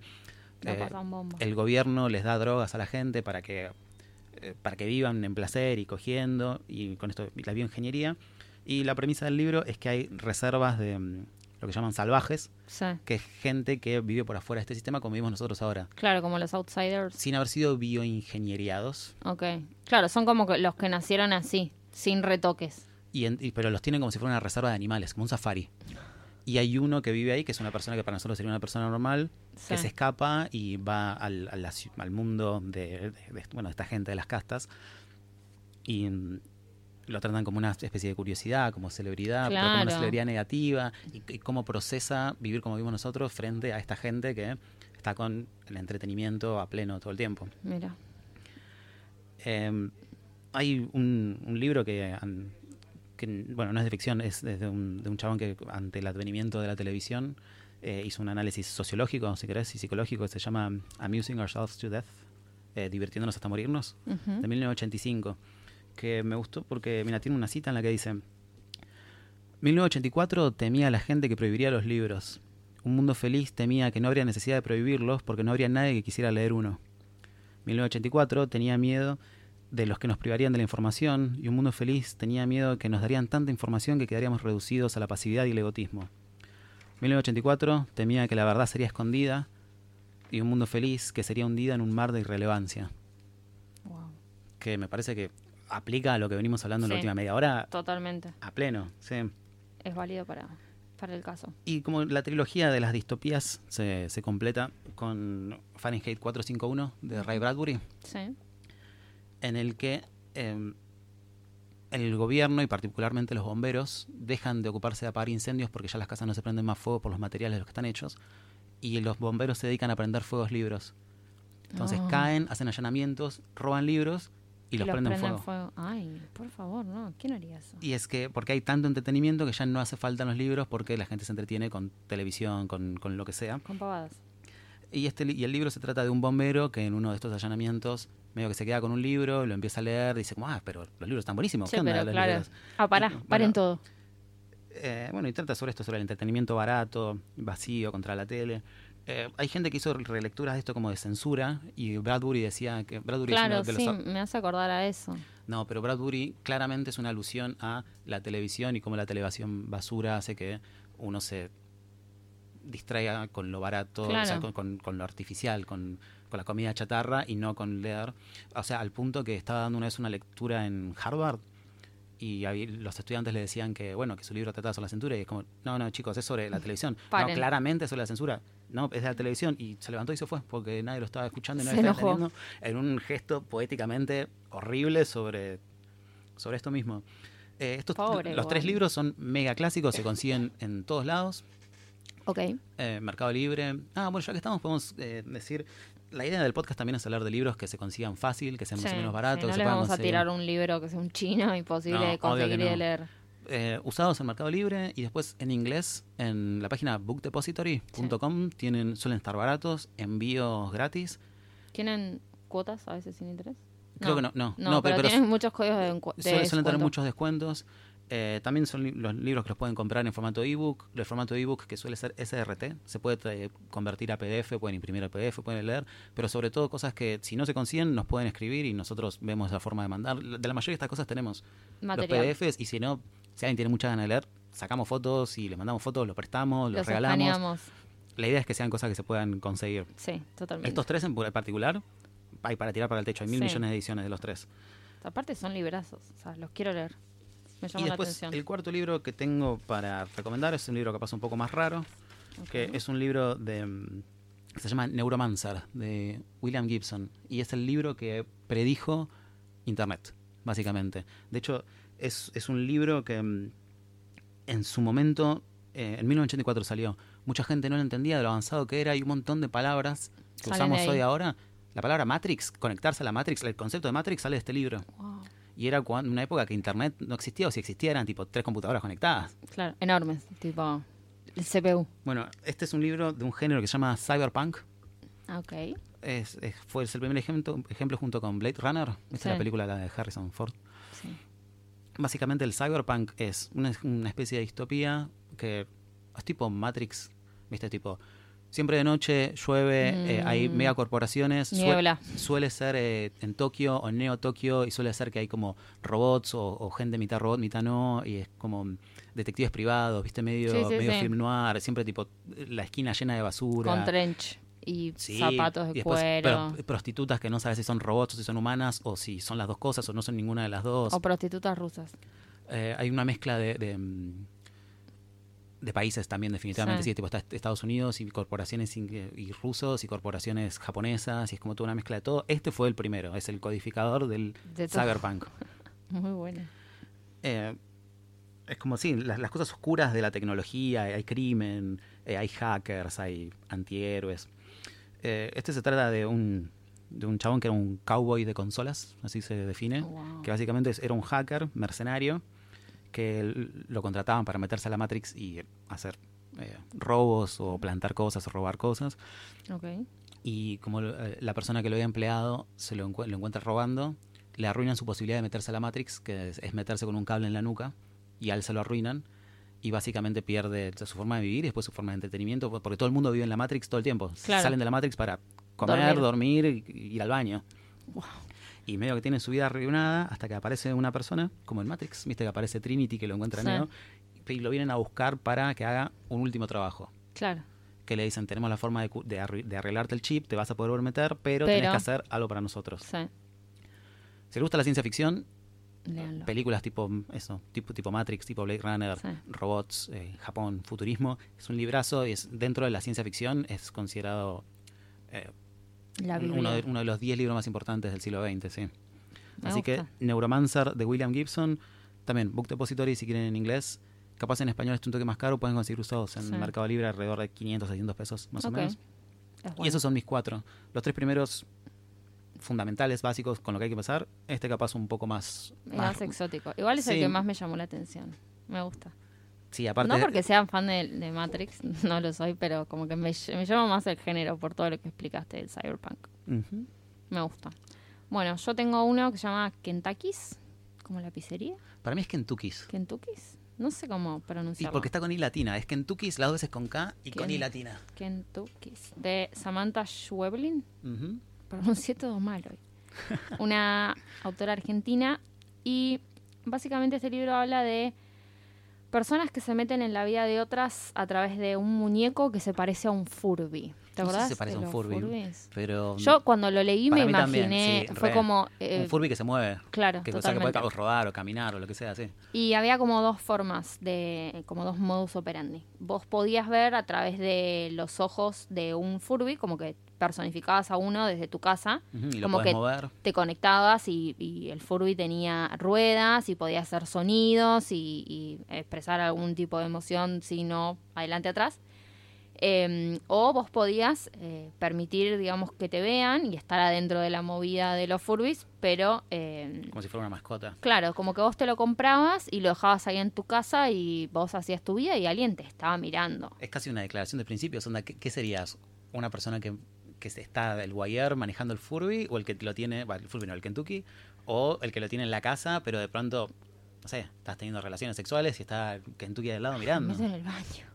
Speaker 1: Eh, el gobierno les da drogas a la gente para que para que vivan en placer y cogiendo y con esto la bioingeniería y la premisa del libro es que hay reservas de mm, lo que llaman salvajes
Speaker 2: Sí.
Speaker 1: que es gente que vive por afuera de este sistema como vivimos nosotros ahora
Speaker 2: Claro, como los outsiders.
Speaker 1: sin haber sido bioingenieriados
Speaker 2: Ok. Claro, son como que los que nacieron así, sin retoques.
Speaker 1: y, en- y- pero los tienen como si fuera una reserva de animales como un safari y hay uno que vive ahí que es una persona que para nosotros sería una persona normal que se escapa y va al, al mundo de, de- de- bueno, de esta gente de las castas y mm, lo tratan como una especie de curiosidad, como celebridad, pero como una celebridad negativa y, y cómo procesa vivir como vivimos nosotros frente a esta gente que está con el entretenimiento a pleno todo el tiempo.
Speaker 2: Mira.
Speaker 1: Eh, hay un, un libro que, que, bueno, no es de ficción, es de un, de un chabón que ante el advenimiento de la televisión eh, hizo un análisis sociológico, si querés, y psicológico, que se llama Amusing Ourselves to Death, eh, divirtiéndonos hasta morirnos, de 1985, que me gustó porque, mira, tiene una cita en la que dice, 1984 temía a la gente que prohibiría los libros. Un mundo feliz temía que no habría necesidad de prohibirlos porque no habría nadie que quisiera leer uno. 1984 tenía miedo de los que nos privarían de la información y un mundo feliz tenía miedo que nos darían tanta información que quedaríamos reducidos a la pasividad y el egotismo. 1984 temía que la verdad sería escondida y un mundo feliz que sería hundida en un mar de irrelevancia,
Speaker 2: Wow.
Speaker 1: que me parece que aplica a lo que venimos hablando en la última media hora
Speaker 2: Totalmente.
Speaker 1: a pleno. Sí.
Speaker 2: Es válido para, para el caso.
Speaker 1: Y como la trilogía de las distopías se, se completa con Fahrenheit 451 de Ray Bradbury,
Speaker 2: Sí.
Speaker 1: En el que eh, el gobierno y particularmente los bomberos dejan de ocuparse de apagar incendios porque ya las casas no se prenden más fuego por los materiales de los que están hechos y los bomberos se dedican a prender fuegos libros. Entonces
Speaker 2: Ah.
Speaker 1: caen, hacen allanamientos, roban libros y, los, prenden, fuego.
Speaker 2: Ay, por favor, no. ¿Quién haría eso?
Speaker 1: Y es que porque hay tanto entretenimiento que ya no hace falta los libros porque la gente se entretiene con televisión, con, con lo que sea.
Speaker 2: Con pavadas.
Speaker 1: Y, este, y el libro se trata de un bombero que en uno de estos allanamientos medio que se queda con un libro, lo empieza a leer, dice como, ah, pero los libros están buenísimos.
Speaker 2: Sí,
Speaker 1: ¿Qué onda
Speaker 2: pero
Speaker 1: los
Speaker 2: claro.
Speaker 1: libros?".
Speaker 2: Ah, pará,
Speaker 1: Y, bueno,
Speaker 2: paren todo.
Speaker 1: Eh, bueno, y trata sobre esto, sobre el entretenimiento barato, vacío, contra la tele. Eh, hay gente que hizo relecturas de esto como de censura y Bradbury decía que Bradbury es uno
Speaker 2: Claro,
Speaker 1: de
Speaker 2: sí,
Speaker 1: los...
Speaker 2: me hace acordar a eso.
Speaker 1: No, pero Bradbury claramente es una alusión a la televisión y cómo la televisión basura hace que uno se distraiga con lo barato, o sea, con, con- con lo artificial, con, con la comida chatarra y no con leer. O sea, al punto que estaba dando una vez una lectura en Harvard y ahí los estudiantes le decían que, bueno, que su libro trataba sobre la censura y es como, no, no, chicos, es sobre la televisión. <laughs> No, claramente es sobre la censura. No, es de la televisión. Y se levantó y se fue porque nadie lo estaba escuchando y
Speaker 2: Se
Speaker 1: nadie lo estaba
Speaker 2: enojó.
Speaker 1: entendiendo en un gesto poéticamente horrible sobre, sobre esto mismo. Eh, estos,
Speaker 2: Pobre,
Speaker 1: los tres libros son mega clásicos, se consiguen en todos lados.
Speaker 2: Ok.
Speaker 1: Eh, Mercado Libre. Ah, bueno, ya que estamos, podemos eh, decir. La idea del podcast también es hablar de libros que se consigan fácil, que sean más
Speaker 2: Sí,
Speaker 1: o menos
Speaker 2: sí,
Speaker 1: baratos.
Speaker 2: no
Speaker 1: que puedan
Speaker 2: vamos a
Speaker 1: conseguir.
Speaker 2: tirar un libro que sea un chino imposible
Speaker 1: No,
Speaker 2: de conseguir y de
Speaker 1: no.
Speaker 2: leer.
Speaker 1: Eh, usados en Mercado Libre y después en inglés en la página bookdepository.com tienen suelen estar baratos, envíos gratis.
Speaker 2: ¿Tienen cuotas a veces sin interés?
Speaker 1: Creo que no, no,
Speaker 2: No,
Speaker 1: no,
Speaker 2: pero,
Speaker 1: pero-
Speaker 2: tienen muchos códigos de, de
Speaker 1: Suelen, suelen tener muchos descuentos. Eh, también son li- los libros que los pueden comprar en formato ebook. El formato ebook que suele ser SRT, se puede tra- convertir a PDF, pueden imprimir a PDF, pueden leer, pero sobre todo cosas que si no se consiguen nos pueden escribir y nosotros vemos la forma de mandar. De la mayoría de estas cosas tenemos
Speaker 2: Material.
Speaker 1: los PDFs y si no, si alguien tiene muchas ganas de leer, sacamos fotos y le mandamos fotos, los prestamos, los,
Speaker 2: Los
Speaker 1: regalamos.
Speaker 2: escaneamos.
Speaker 1: La idea es que sean cosas que se puedan conseguir.
Speaker 2: Sí, totalmente.
Speaker 1: Estos tres en particular, hay para tirar para el techo, hay mil
Speaker 2: Sí.
Speaker 1: millones de ediciones de los tres.
Speaker 2: Aparte son librazos, o sea, los quiero leer. Me
Speaker 1: Y
Speaker 2: llama la
Speaker 1: después,
Speaker 2: atención.
Speaker 1: el cuarto libro que tengo para recomendar es un libro capaz un poco más raro, que
Speaker 2: Ok.
Speaker 1: es un libro de mm, que se llama Neuromancer, de William Gibson. Y es el libro que predijo Internet, básicamente. De hecho, es, es un libro que mm, en su momento, eh, en 1984 salió. Mucha gente no lo entendía de lo avanzado que era y un montón de palabras que
Speaker 2: Salen
Speaker 1: usamos hoy ahora. La palabra Matrix, conectarse a la Matrix, el concepto de Matrix sale de este libro.
Speaker 2: Wow.
Speaker 1: Y era cuando, una época que Internet no existía, o si existía eran tipo tres computadoras conectadas.
Speaker 2: Claro, enormes, tipo el CPU.
Speaker 1: Bueno, este es un libro de un género que se llama Cyberpunk.
Speaker 2: Ah, Ok.
Speaker 1: Es, es- fue el primer ejemplo, ejemplo junto con Blade Runner. Esta es la película la de Harrison Ford.
Speaker 2: Sí.
Speaker 1: Básicamente el cyberpunk es una, una especie de distopía que es tipo Matrix, ¿viste? Tipo, siempre de noche llueve, eh, hay
Speaker 2: Mm.
Speaker 1: megacorporaciones.
Speaker 2: Niebla.
Speaker 1: suele ser eh, en Tokio o en Neo Tokio y suele ser que hay como robots o, o gente mitad robot, mitad no, y es como detectives privados, ¿viste? Medio,
Speaker 2: Sí, sí,
Speaker 1: medio
Speaker 2: sí.
Speaker 1: film noir, siempre tipo la esquina llena de basura.
Speaker 2: Con trench y
Speaker 1: Sí,
Speaker 2: zapatos
Speaker 1: y
Speaker 2: de
Speaker 1: después
Speaker 2: cuero.
Speaker 1: pro- prostitutas que no sabes si son robots o si son humanas o si son las dos cosas o no son ninguna de las dos.
Speaker 2: O prostitutas rusas.
Speaker 1: Eh, hay una mezcla de, de, mm, de países también, definitivamente.
Speaker 2: Sí.
Speaker 1: Sí, tipo está Estados Unidos y corporaciones y rusos y corporaciones japonesas y es como toda una mezcla de todo. Este fue el primero, es el codificador del
Speaker 2: De
Speaker 1: cyberpunk. <laughs>
Speaker 2: Muy buena.
Speaker 1: Eh, es como, sí, las, las cosas oscuras de la tecnología, hay crimen, eh, hay hackers, hay antihéroes. Eh, este se trata de un, de un chabón que era un cowboy de consolas, así se define,
Speaker 2: Wow.
Speaker 1: que básicamente era un hacker mercenario que lo contrataban para meterse a la Matrix y hacer eh, robos o plantar cosas o robar cosas. Y como eh, la persona que lo había empleado se lo, encue- lo encuentra robando, le arruinan su posibilidad de meterse a la Matrix, que es, es meterse con un cable en la nuca, y a él se lo arruinan. Y básicamente pierde su forma de vivir y después su forma de entretenimiento, por- porque todo el mundo vive en la Matrix todo el tiempo.
Speaker 2: Claro.
Speaker 1: Salen de la Matrix para comer,
Speaker 2: Dormir.
Speaker 1: dormir, ir al baño. Y medio que tienen su vida arruinada hasta que aparece una persona, como en Matrix, viste que aparece Trinity, que lo encuentra
Speaker 2: Sí.
Speaker 1: Neo, y lo vienen a buscar para que haga un último trabajo
Speaker 2: Claro.
Speaker 1: que le dicen tenemos la forma de, arreglarte el chip, te vas a poder volver a meter, pero,
Speaker 2: Pero-
Speaker 1: tenés que hacer algo para nosotros.
Speaker 2: Sí.
Speaker 1: Si les gusta la ciencia ficción,
Speaker 2: Léanlo.
Speaker 1: películas tipo eso, tipo, tipo Matrix, tipo Blade Runner,
Speaker 2: Sí.
Speaker 1: robots, eh, Japón, futurismo, es un librazo y es dentro de la ciencia ficción es considerado eh,
Speaker 2: La Biblia.
Speaker 1: uno, de, uno de los 10 libros más importantes del siglo XX, sí.
Speaker 2: Me
Speaker 1: Así que. Neuromancer de William Gibson, también Book Depository si quieren en inglés. Capaz en español es un toque más caro, pueden conseguir usados en
Speaker 2: Sí.
Speaker 1: Mercado Libre alrededor de 500, 600 pesos más o menos.
Speaker 2: Es
Speaker 1: Y
Speaker 2: bueno.
Speaker 1: esos son mis cuatro. Los tres primeros fundamentales, básicos, con lo que hay que pasar. Este capaz un poco más...
Speaker 2: Más exótico. Igual es el que más me llamó la atención. Me gusta.
Speaker 1: Sí, aparte...
Speaker 2: no porque sean fan de, de Matrix, <laughs> no lo soy, pero como que me, me llama más el género por todo lo que explicaste del cyberpunk. Me gusta. Bueno, yo tengo uno que se llama Kentucky's, como la pizzería.
Speaker 1: Para mí es Kentucky's.
Speaker 2: Kentucky's. No sé cómo
Speaker 1: Y
Speaker 2: pronunciarlo.
Speaker 1: porque está con I latina. Es Kentucky's las dos veces con K y con I latina.
Speaker 2: Kentucky's. De Samantha Schweblin.
Speaker 1: Ujú.
Speaker 2: Pronuncié todo mal hoy. <laughs> Una autora argentina. Y básicamente este libro habla de personas que se meten en la vida de otras a través de un muñeco que se parece a un Furby. ¿Te
Speaker 1: No sé si se parece a un Furby. Pero...
Speaker 2: Yo cuando lo leí me
Speaker 1: también,
Speaker 2: imaginé,
Speaker 1: sí,
Speaker 2: fue
Speaker 1: re.
Speaker 2: como... eh,
Speaker 1: un Furby que se mueve.
Speaker 2: Claro,
Speaker 1: Que, o sea, que puede rodar o caminar o lo que sea, sí.
Speaker 2: Y había como dos formas, de como dos modus operandi. Vos podías ver a través de los ojos de un Furby, como que personificabas a uno desde tu casa,
Speaker 1: Y lo
Speaker 2: Como que-
Speaker 1: mover.
Speaker 2: te conectabas y, y el Furby tenía ruedas y podía hacer sonidos y, y expresar algún tipo de emoción, si no, adelante, atrás. Eh, o vos podías eh, permitir, digamos, que te vean y estar adentro de la movida de los Furbies, pero... eh,
Speaker 1: Como si fuera una mascota.
Speaker 2: Claro, como que vos te lo comprabas y lo dejabas ahí en tu casa y vos hacías tu vida y alguien te estaba mirando.
Speaker 1: Es casi una declaración de principios. Onda, ¿qué, qué serías? ¿Una persona que, que está del wire manejando el Furby? ¿O el que lo tiene, el Furby no, el Kentucky? ¿O el que lo tiene en la casa, pero de pronto, no sé, estás teniendo relaciones sexuales y está el Kentucky del lado mirando?
Speaker 2: Metes en el baño.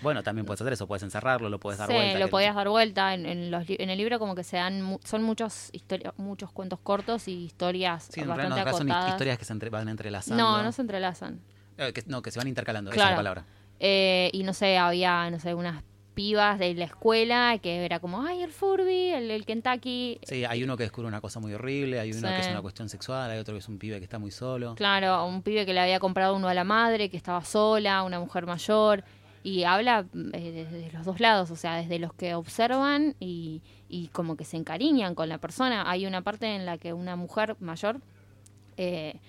Speaker 1: Bueno, también puedes hacer eso, puedes encerrarlo, lo puedes dar
Speaker 2: Sí,
Speaker 1: vuelta.
Speaker 2: lo podías dar vuelta. En, en los li- en el libro como que se dan, mu- son muchos muchos cuentos cortos y historias
Speaker 1: Sí, en realidad, no, son historias que se entre- van entrelazando.
Speaker 2: No, no se entrelazan.
Speaker 1: Eh, que, no, que se van intercalando, esa
Speaker 2: Claro.
Speaker 1: es la palabra.
Speaker 2: Eh, y no sé, había, no sé, unas pibas de la escuela que era como, ay, el Furby, el, el Kentucky.
Speaker 1: Sí, hay uno que descubre una cosa muy horrible, hay uno
Speaker 2: Sí.
Speaker 1: que es una cuestión sexual, hay otro que es un pibe que está muy solo.
Speaker 2: Claro, un pibe que le había comprado uno a la madre, que estaba sola, una mujer mayor, y habla eh, desde los dos lados, o sea, desde los que observan y, y como que se encariñan con la persona. Hay una parte en la que una mujer mayor eh,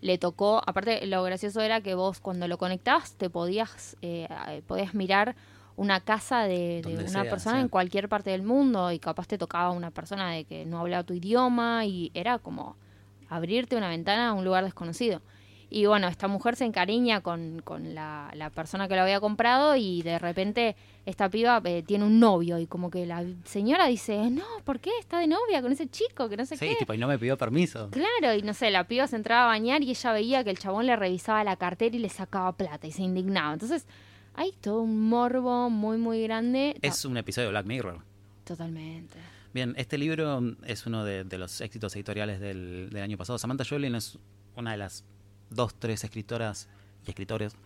Speaker 2: le tocó, aparte lo gracioso era que vos cuando lo conectabas te podías, eh, eh, podías mirar una casa de, una
Speaker 1: sea,
Speaker 2: persona
Speaker 1: sí.
Speaker 2: en cualquier parte del mundo y capaz te tocaba una persona de que no hablaba tu idioma y era como abrirte una ventana a un lugar desconocido. Y bueno, esta mujer se encariña con, con la, la persona que lo había comprado y de repente esta piba eh, tiene un novio y como que la señora dice, no, ¿por qué está de novia con ese chico? Que no sé
Speaker 1: Sí,
Speaker 2: qué.
Speaker 1: tipo, y no me pidió permiso.
Speaker 2: Claro, y no sé, la piba se entraba a bañar y ella veía que el chabón le revisaba la cartera y le sacaba plata y se indignaba. Entonces, hay todo un morbo muy, muy grande.
Speaker 1: Es un episodio de Black Mirror.
Speaker 2: Totalmente.
Speaker 1: Bien, este libro es uno de, de los éxitos editoriales del, del año pasado. Samantha Joplin es una de las dos, tres escritoras y escritores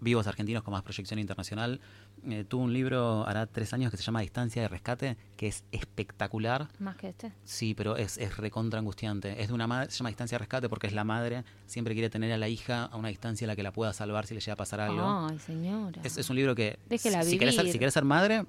Speaker 1: vivos argentinos con más proyección internacional. Eh, tuvo un libro hará tres años que se llama Distancia de Rescate, que es espectacular.
Speaker 2: Más que este.
Speaker 1: Sí, pero es, es recontra angustiante. Es de una madre, se llama Distancia de Rescate porque es la madre, siempre quiere tener a la hija a una distancia en la que la pueda salvar si le llega a pasar algo.
Speaker 2: Ay, señora.
Speaker 1: Es, es un libro que
Speaker 2: Déjela
Speaker 1: si querés, ser, si querés ser madre,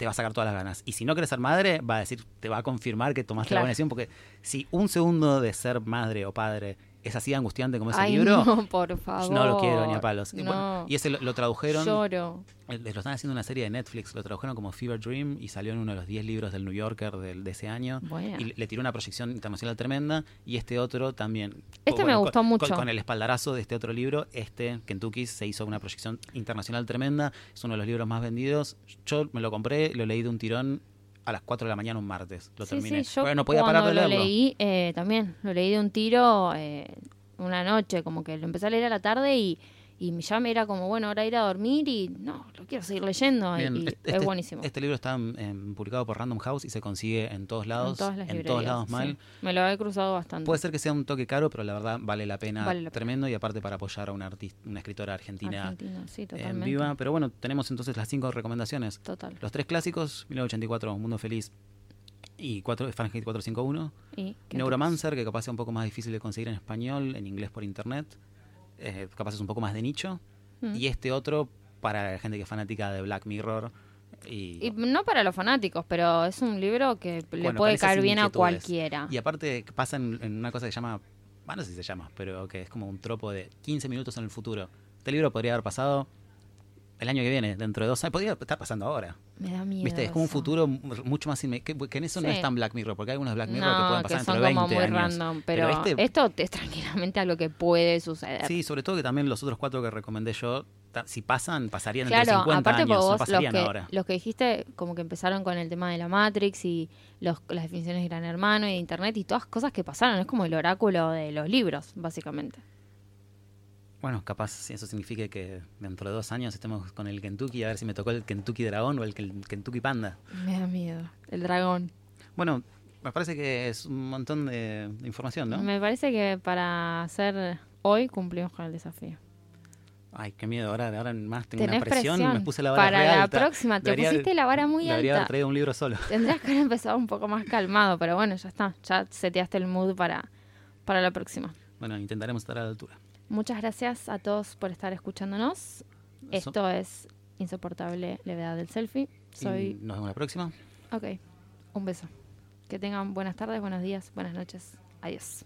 Speaker 1: te va a sacar todas las ganas. Y si no querés ser madre, va a decir, te va a confirmar que tomaste la buena decisión. Porque si un segundo de ser madre o padre es así angustiante como ese
Speaker 2: Ay,
Speaker 1: libro.
Speaker 2: no, por favor.
Speaker 1: No lo quiero ni a palos. Y,
Speaker 2: No.
Speaker 1: bueno, y ese lo, lo tradujeron.
Speaker 2: Lloro.
Speaker 1: eh, Lo están haciendo una serie de Netflix. Lo tradujeron como Fever Dream y salió en uno de los 10 libros del New Yorker del- de ese año.
Speaker 2: Bueno.
Speaker 1: Y le tiró una proyección internacional tremenda. Y este otro también.
Speaker 2: Este me
Speaker 1: con-
Speaker 2: gustó
Speaker 1: con-
Speaker 2: mucho.
Speaker 1: Con, el espaldarazo de este otro libro, este, Kentucky, se hizo una proyección internacional tremenda. Es uno de los libros más vendidos. Yo me lo compré, lo leí de un tirón a las 4 de la mañana un martes. Lo
Speaker 2: sí,
Speaker 1: terminé.
Speaker 2: sí, yo
Speaker 1: Porque no podía parar de
Speaker 2: lo
Speaker 1: leerlo.
Speaker 2: leí, eh, también lo leí de un tiro eh, una noche, como que lo empecé a leer a la tarde y, y ya me era como, bueno, ahora ir a dormir y no, lo quiero seguir leyendo. y-
Speaker 1: Bien,
Speaker 2: y
Speaker 1: este-
Speaker 2: es buenísimo.
Speaker 1: Este libro está em, publicado por Random House y se consigue en todos lados.
Speaker 2: en todas las
Speaker 1: en todos lados
Speaker 2: sí.
Speaker 1: mal.
Speaker 2: Me lo he cruzado bastante.
Speaker 1: Puede ser que sea un toque caro, pero la verdad vale la pena
Speaker 2: Vale la pena.
Speaker 1: tremendo y aparte para apoyar a una artista, una escritora argentina,
Speaker 2: Argentina, sí,
Speaker 1: en
Speaker 2: totalmente.
Speaker 1: viva. Pero bueno, tenemos entonces las cinco recomendaciones.
Speaker 2: Total.
Speaker 1: Los tres clásicos, 1984, Mundo Feliz y 4, Fahrenheit 451.
Speaker 2: Y, ¿qué
Speaker 1: Neuromancer, que capaz sea un poco más difícil de conseguir en español, en inglés por internet. Eh, capaz es un poco más de nicho.
Speaker 2: Mm.
Speaker 1: Y este otro para la gente que es fanática de Black Mirror. Y,
Speaker 2: Y no para los fanáticos, pero es un libro que le
Speaker 1: Bueno,
Speaker 2: puede caer bien a cualquiera.
Speaker 1: Y aparte pasa en, en una cosa que se llama, bueno, no sé si se llama, pero que es como un tropo de 15 minutos en el futuro. Este libro podría haber pasado el año que viene, dentro de dos años, podría estar pasando ahora.
Speaker 2: Me da miedo.
Speaker 1: ¿Viste? Es como un futuro mu- mucho más que, que en eso no es tan Black Mirror, porque hay algunos Black Mirror
Speaker 2: no,
Speaker 1: que pueden pasar
Speaker 2: que son
Speaker 1: entre 20
Speaker 2: como muy
Speaker 1: años.
Speaker 2: random, pero,
Speaker 1: este-
Speaker 2: esto es tranquilamente algo que puede suceder.
Speaker 1: Sí, sobre todo que también los otros cuatro que recomendé yo, si pasan, pasarían
Speaker 2: Claro,
Speaker 1: entre 50
Speaker 2: aparte
Speaker 1: años,
Speaker 2: por
Speaker 1: no
Speaker 2: vos, los
Speaker 1: pasarían
Speaker 2: que,
Speaker 1: ahora.
Speaker 2: los que dijiste, como que empezaron con el tema de la Matrix y los, las definiciones de Gran Hermano y de Internet y todas cosas que pasaron, es como el oráculo de los libros, básicamente.
Speaker 1: Bueno, capaz eso significa que dentro de dos años estemos con el Kentucky, a ver si me tocó el Kentucky Dragón o el Ken- Kentucky Panda.
Speaker 2: Me da miedo. El dragón.
Speaker 1: Bueno, me parece que es un montón de, información, ¿no?
Speaker 2: Me parece que para hacer hoy cumplimos con el desafío.
Speaker 1: Ay, qué miedo, ahora, ahora más tengo
Speaker 2: Tenés
Speaker 1: una presión,
Speaker 2: presión.
Speaker 1: me puse la vara
Speaker 2: para
Speaker 1: re
Speaker 2: la
Speaker 1: alta.
Speaker 2: próxima, te
Speaker 1: Debería-
Speaker 2: pusiste la vara muy
Speaker 1: Debería haber
Speaker 2: alta.
Speaker 1: traído un libro solo.
Speaker 2: Tendrías que haber empezado un poco más calmado, pero bueno, ya está. Ya seteaste el mood para, para la próxima.
Speaker 1: Bueno, intentaremos estar a la altura.
Speaker 2: Muchas gracias a todos por estar escuchándonos. Esto es Insoportable Levedad del Selfie.
Speaker 1: Y
Speaker 2: Soy.
Speaker 1: nos vemos la próxima.
Speaker 2: Ok. Un beso. Que tengan buenas tardes, buenos días, buenas noches. Adiós.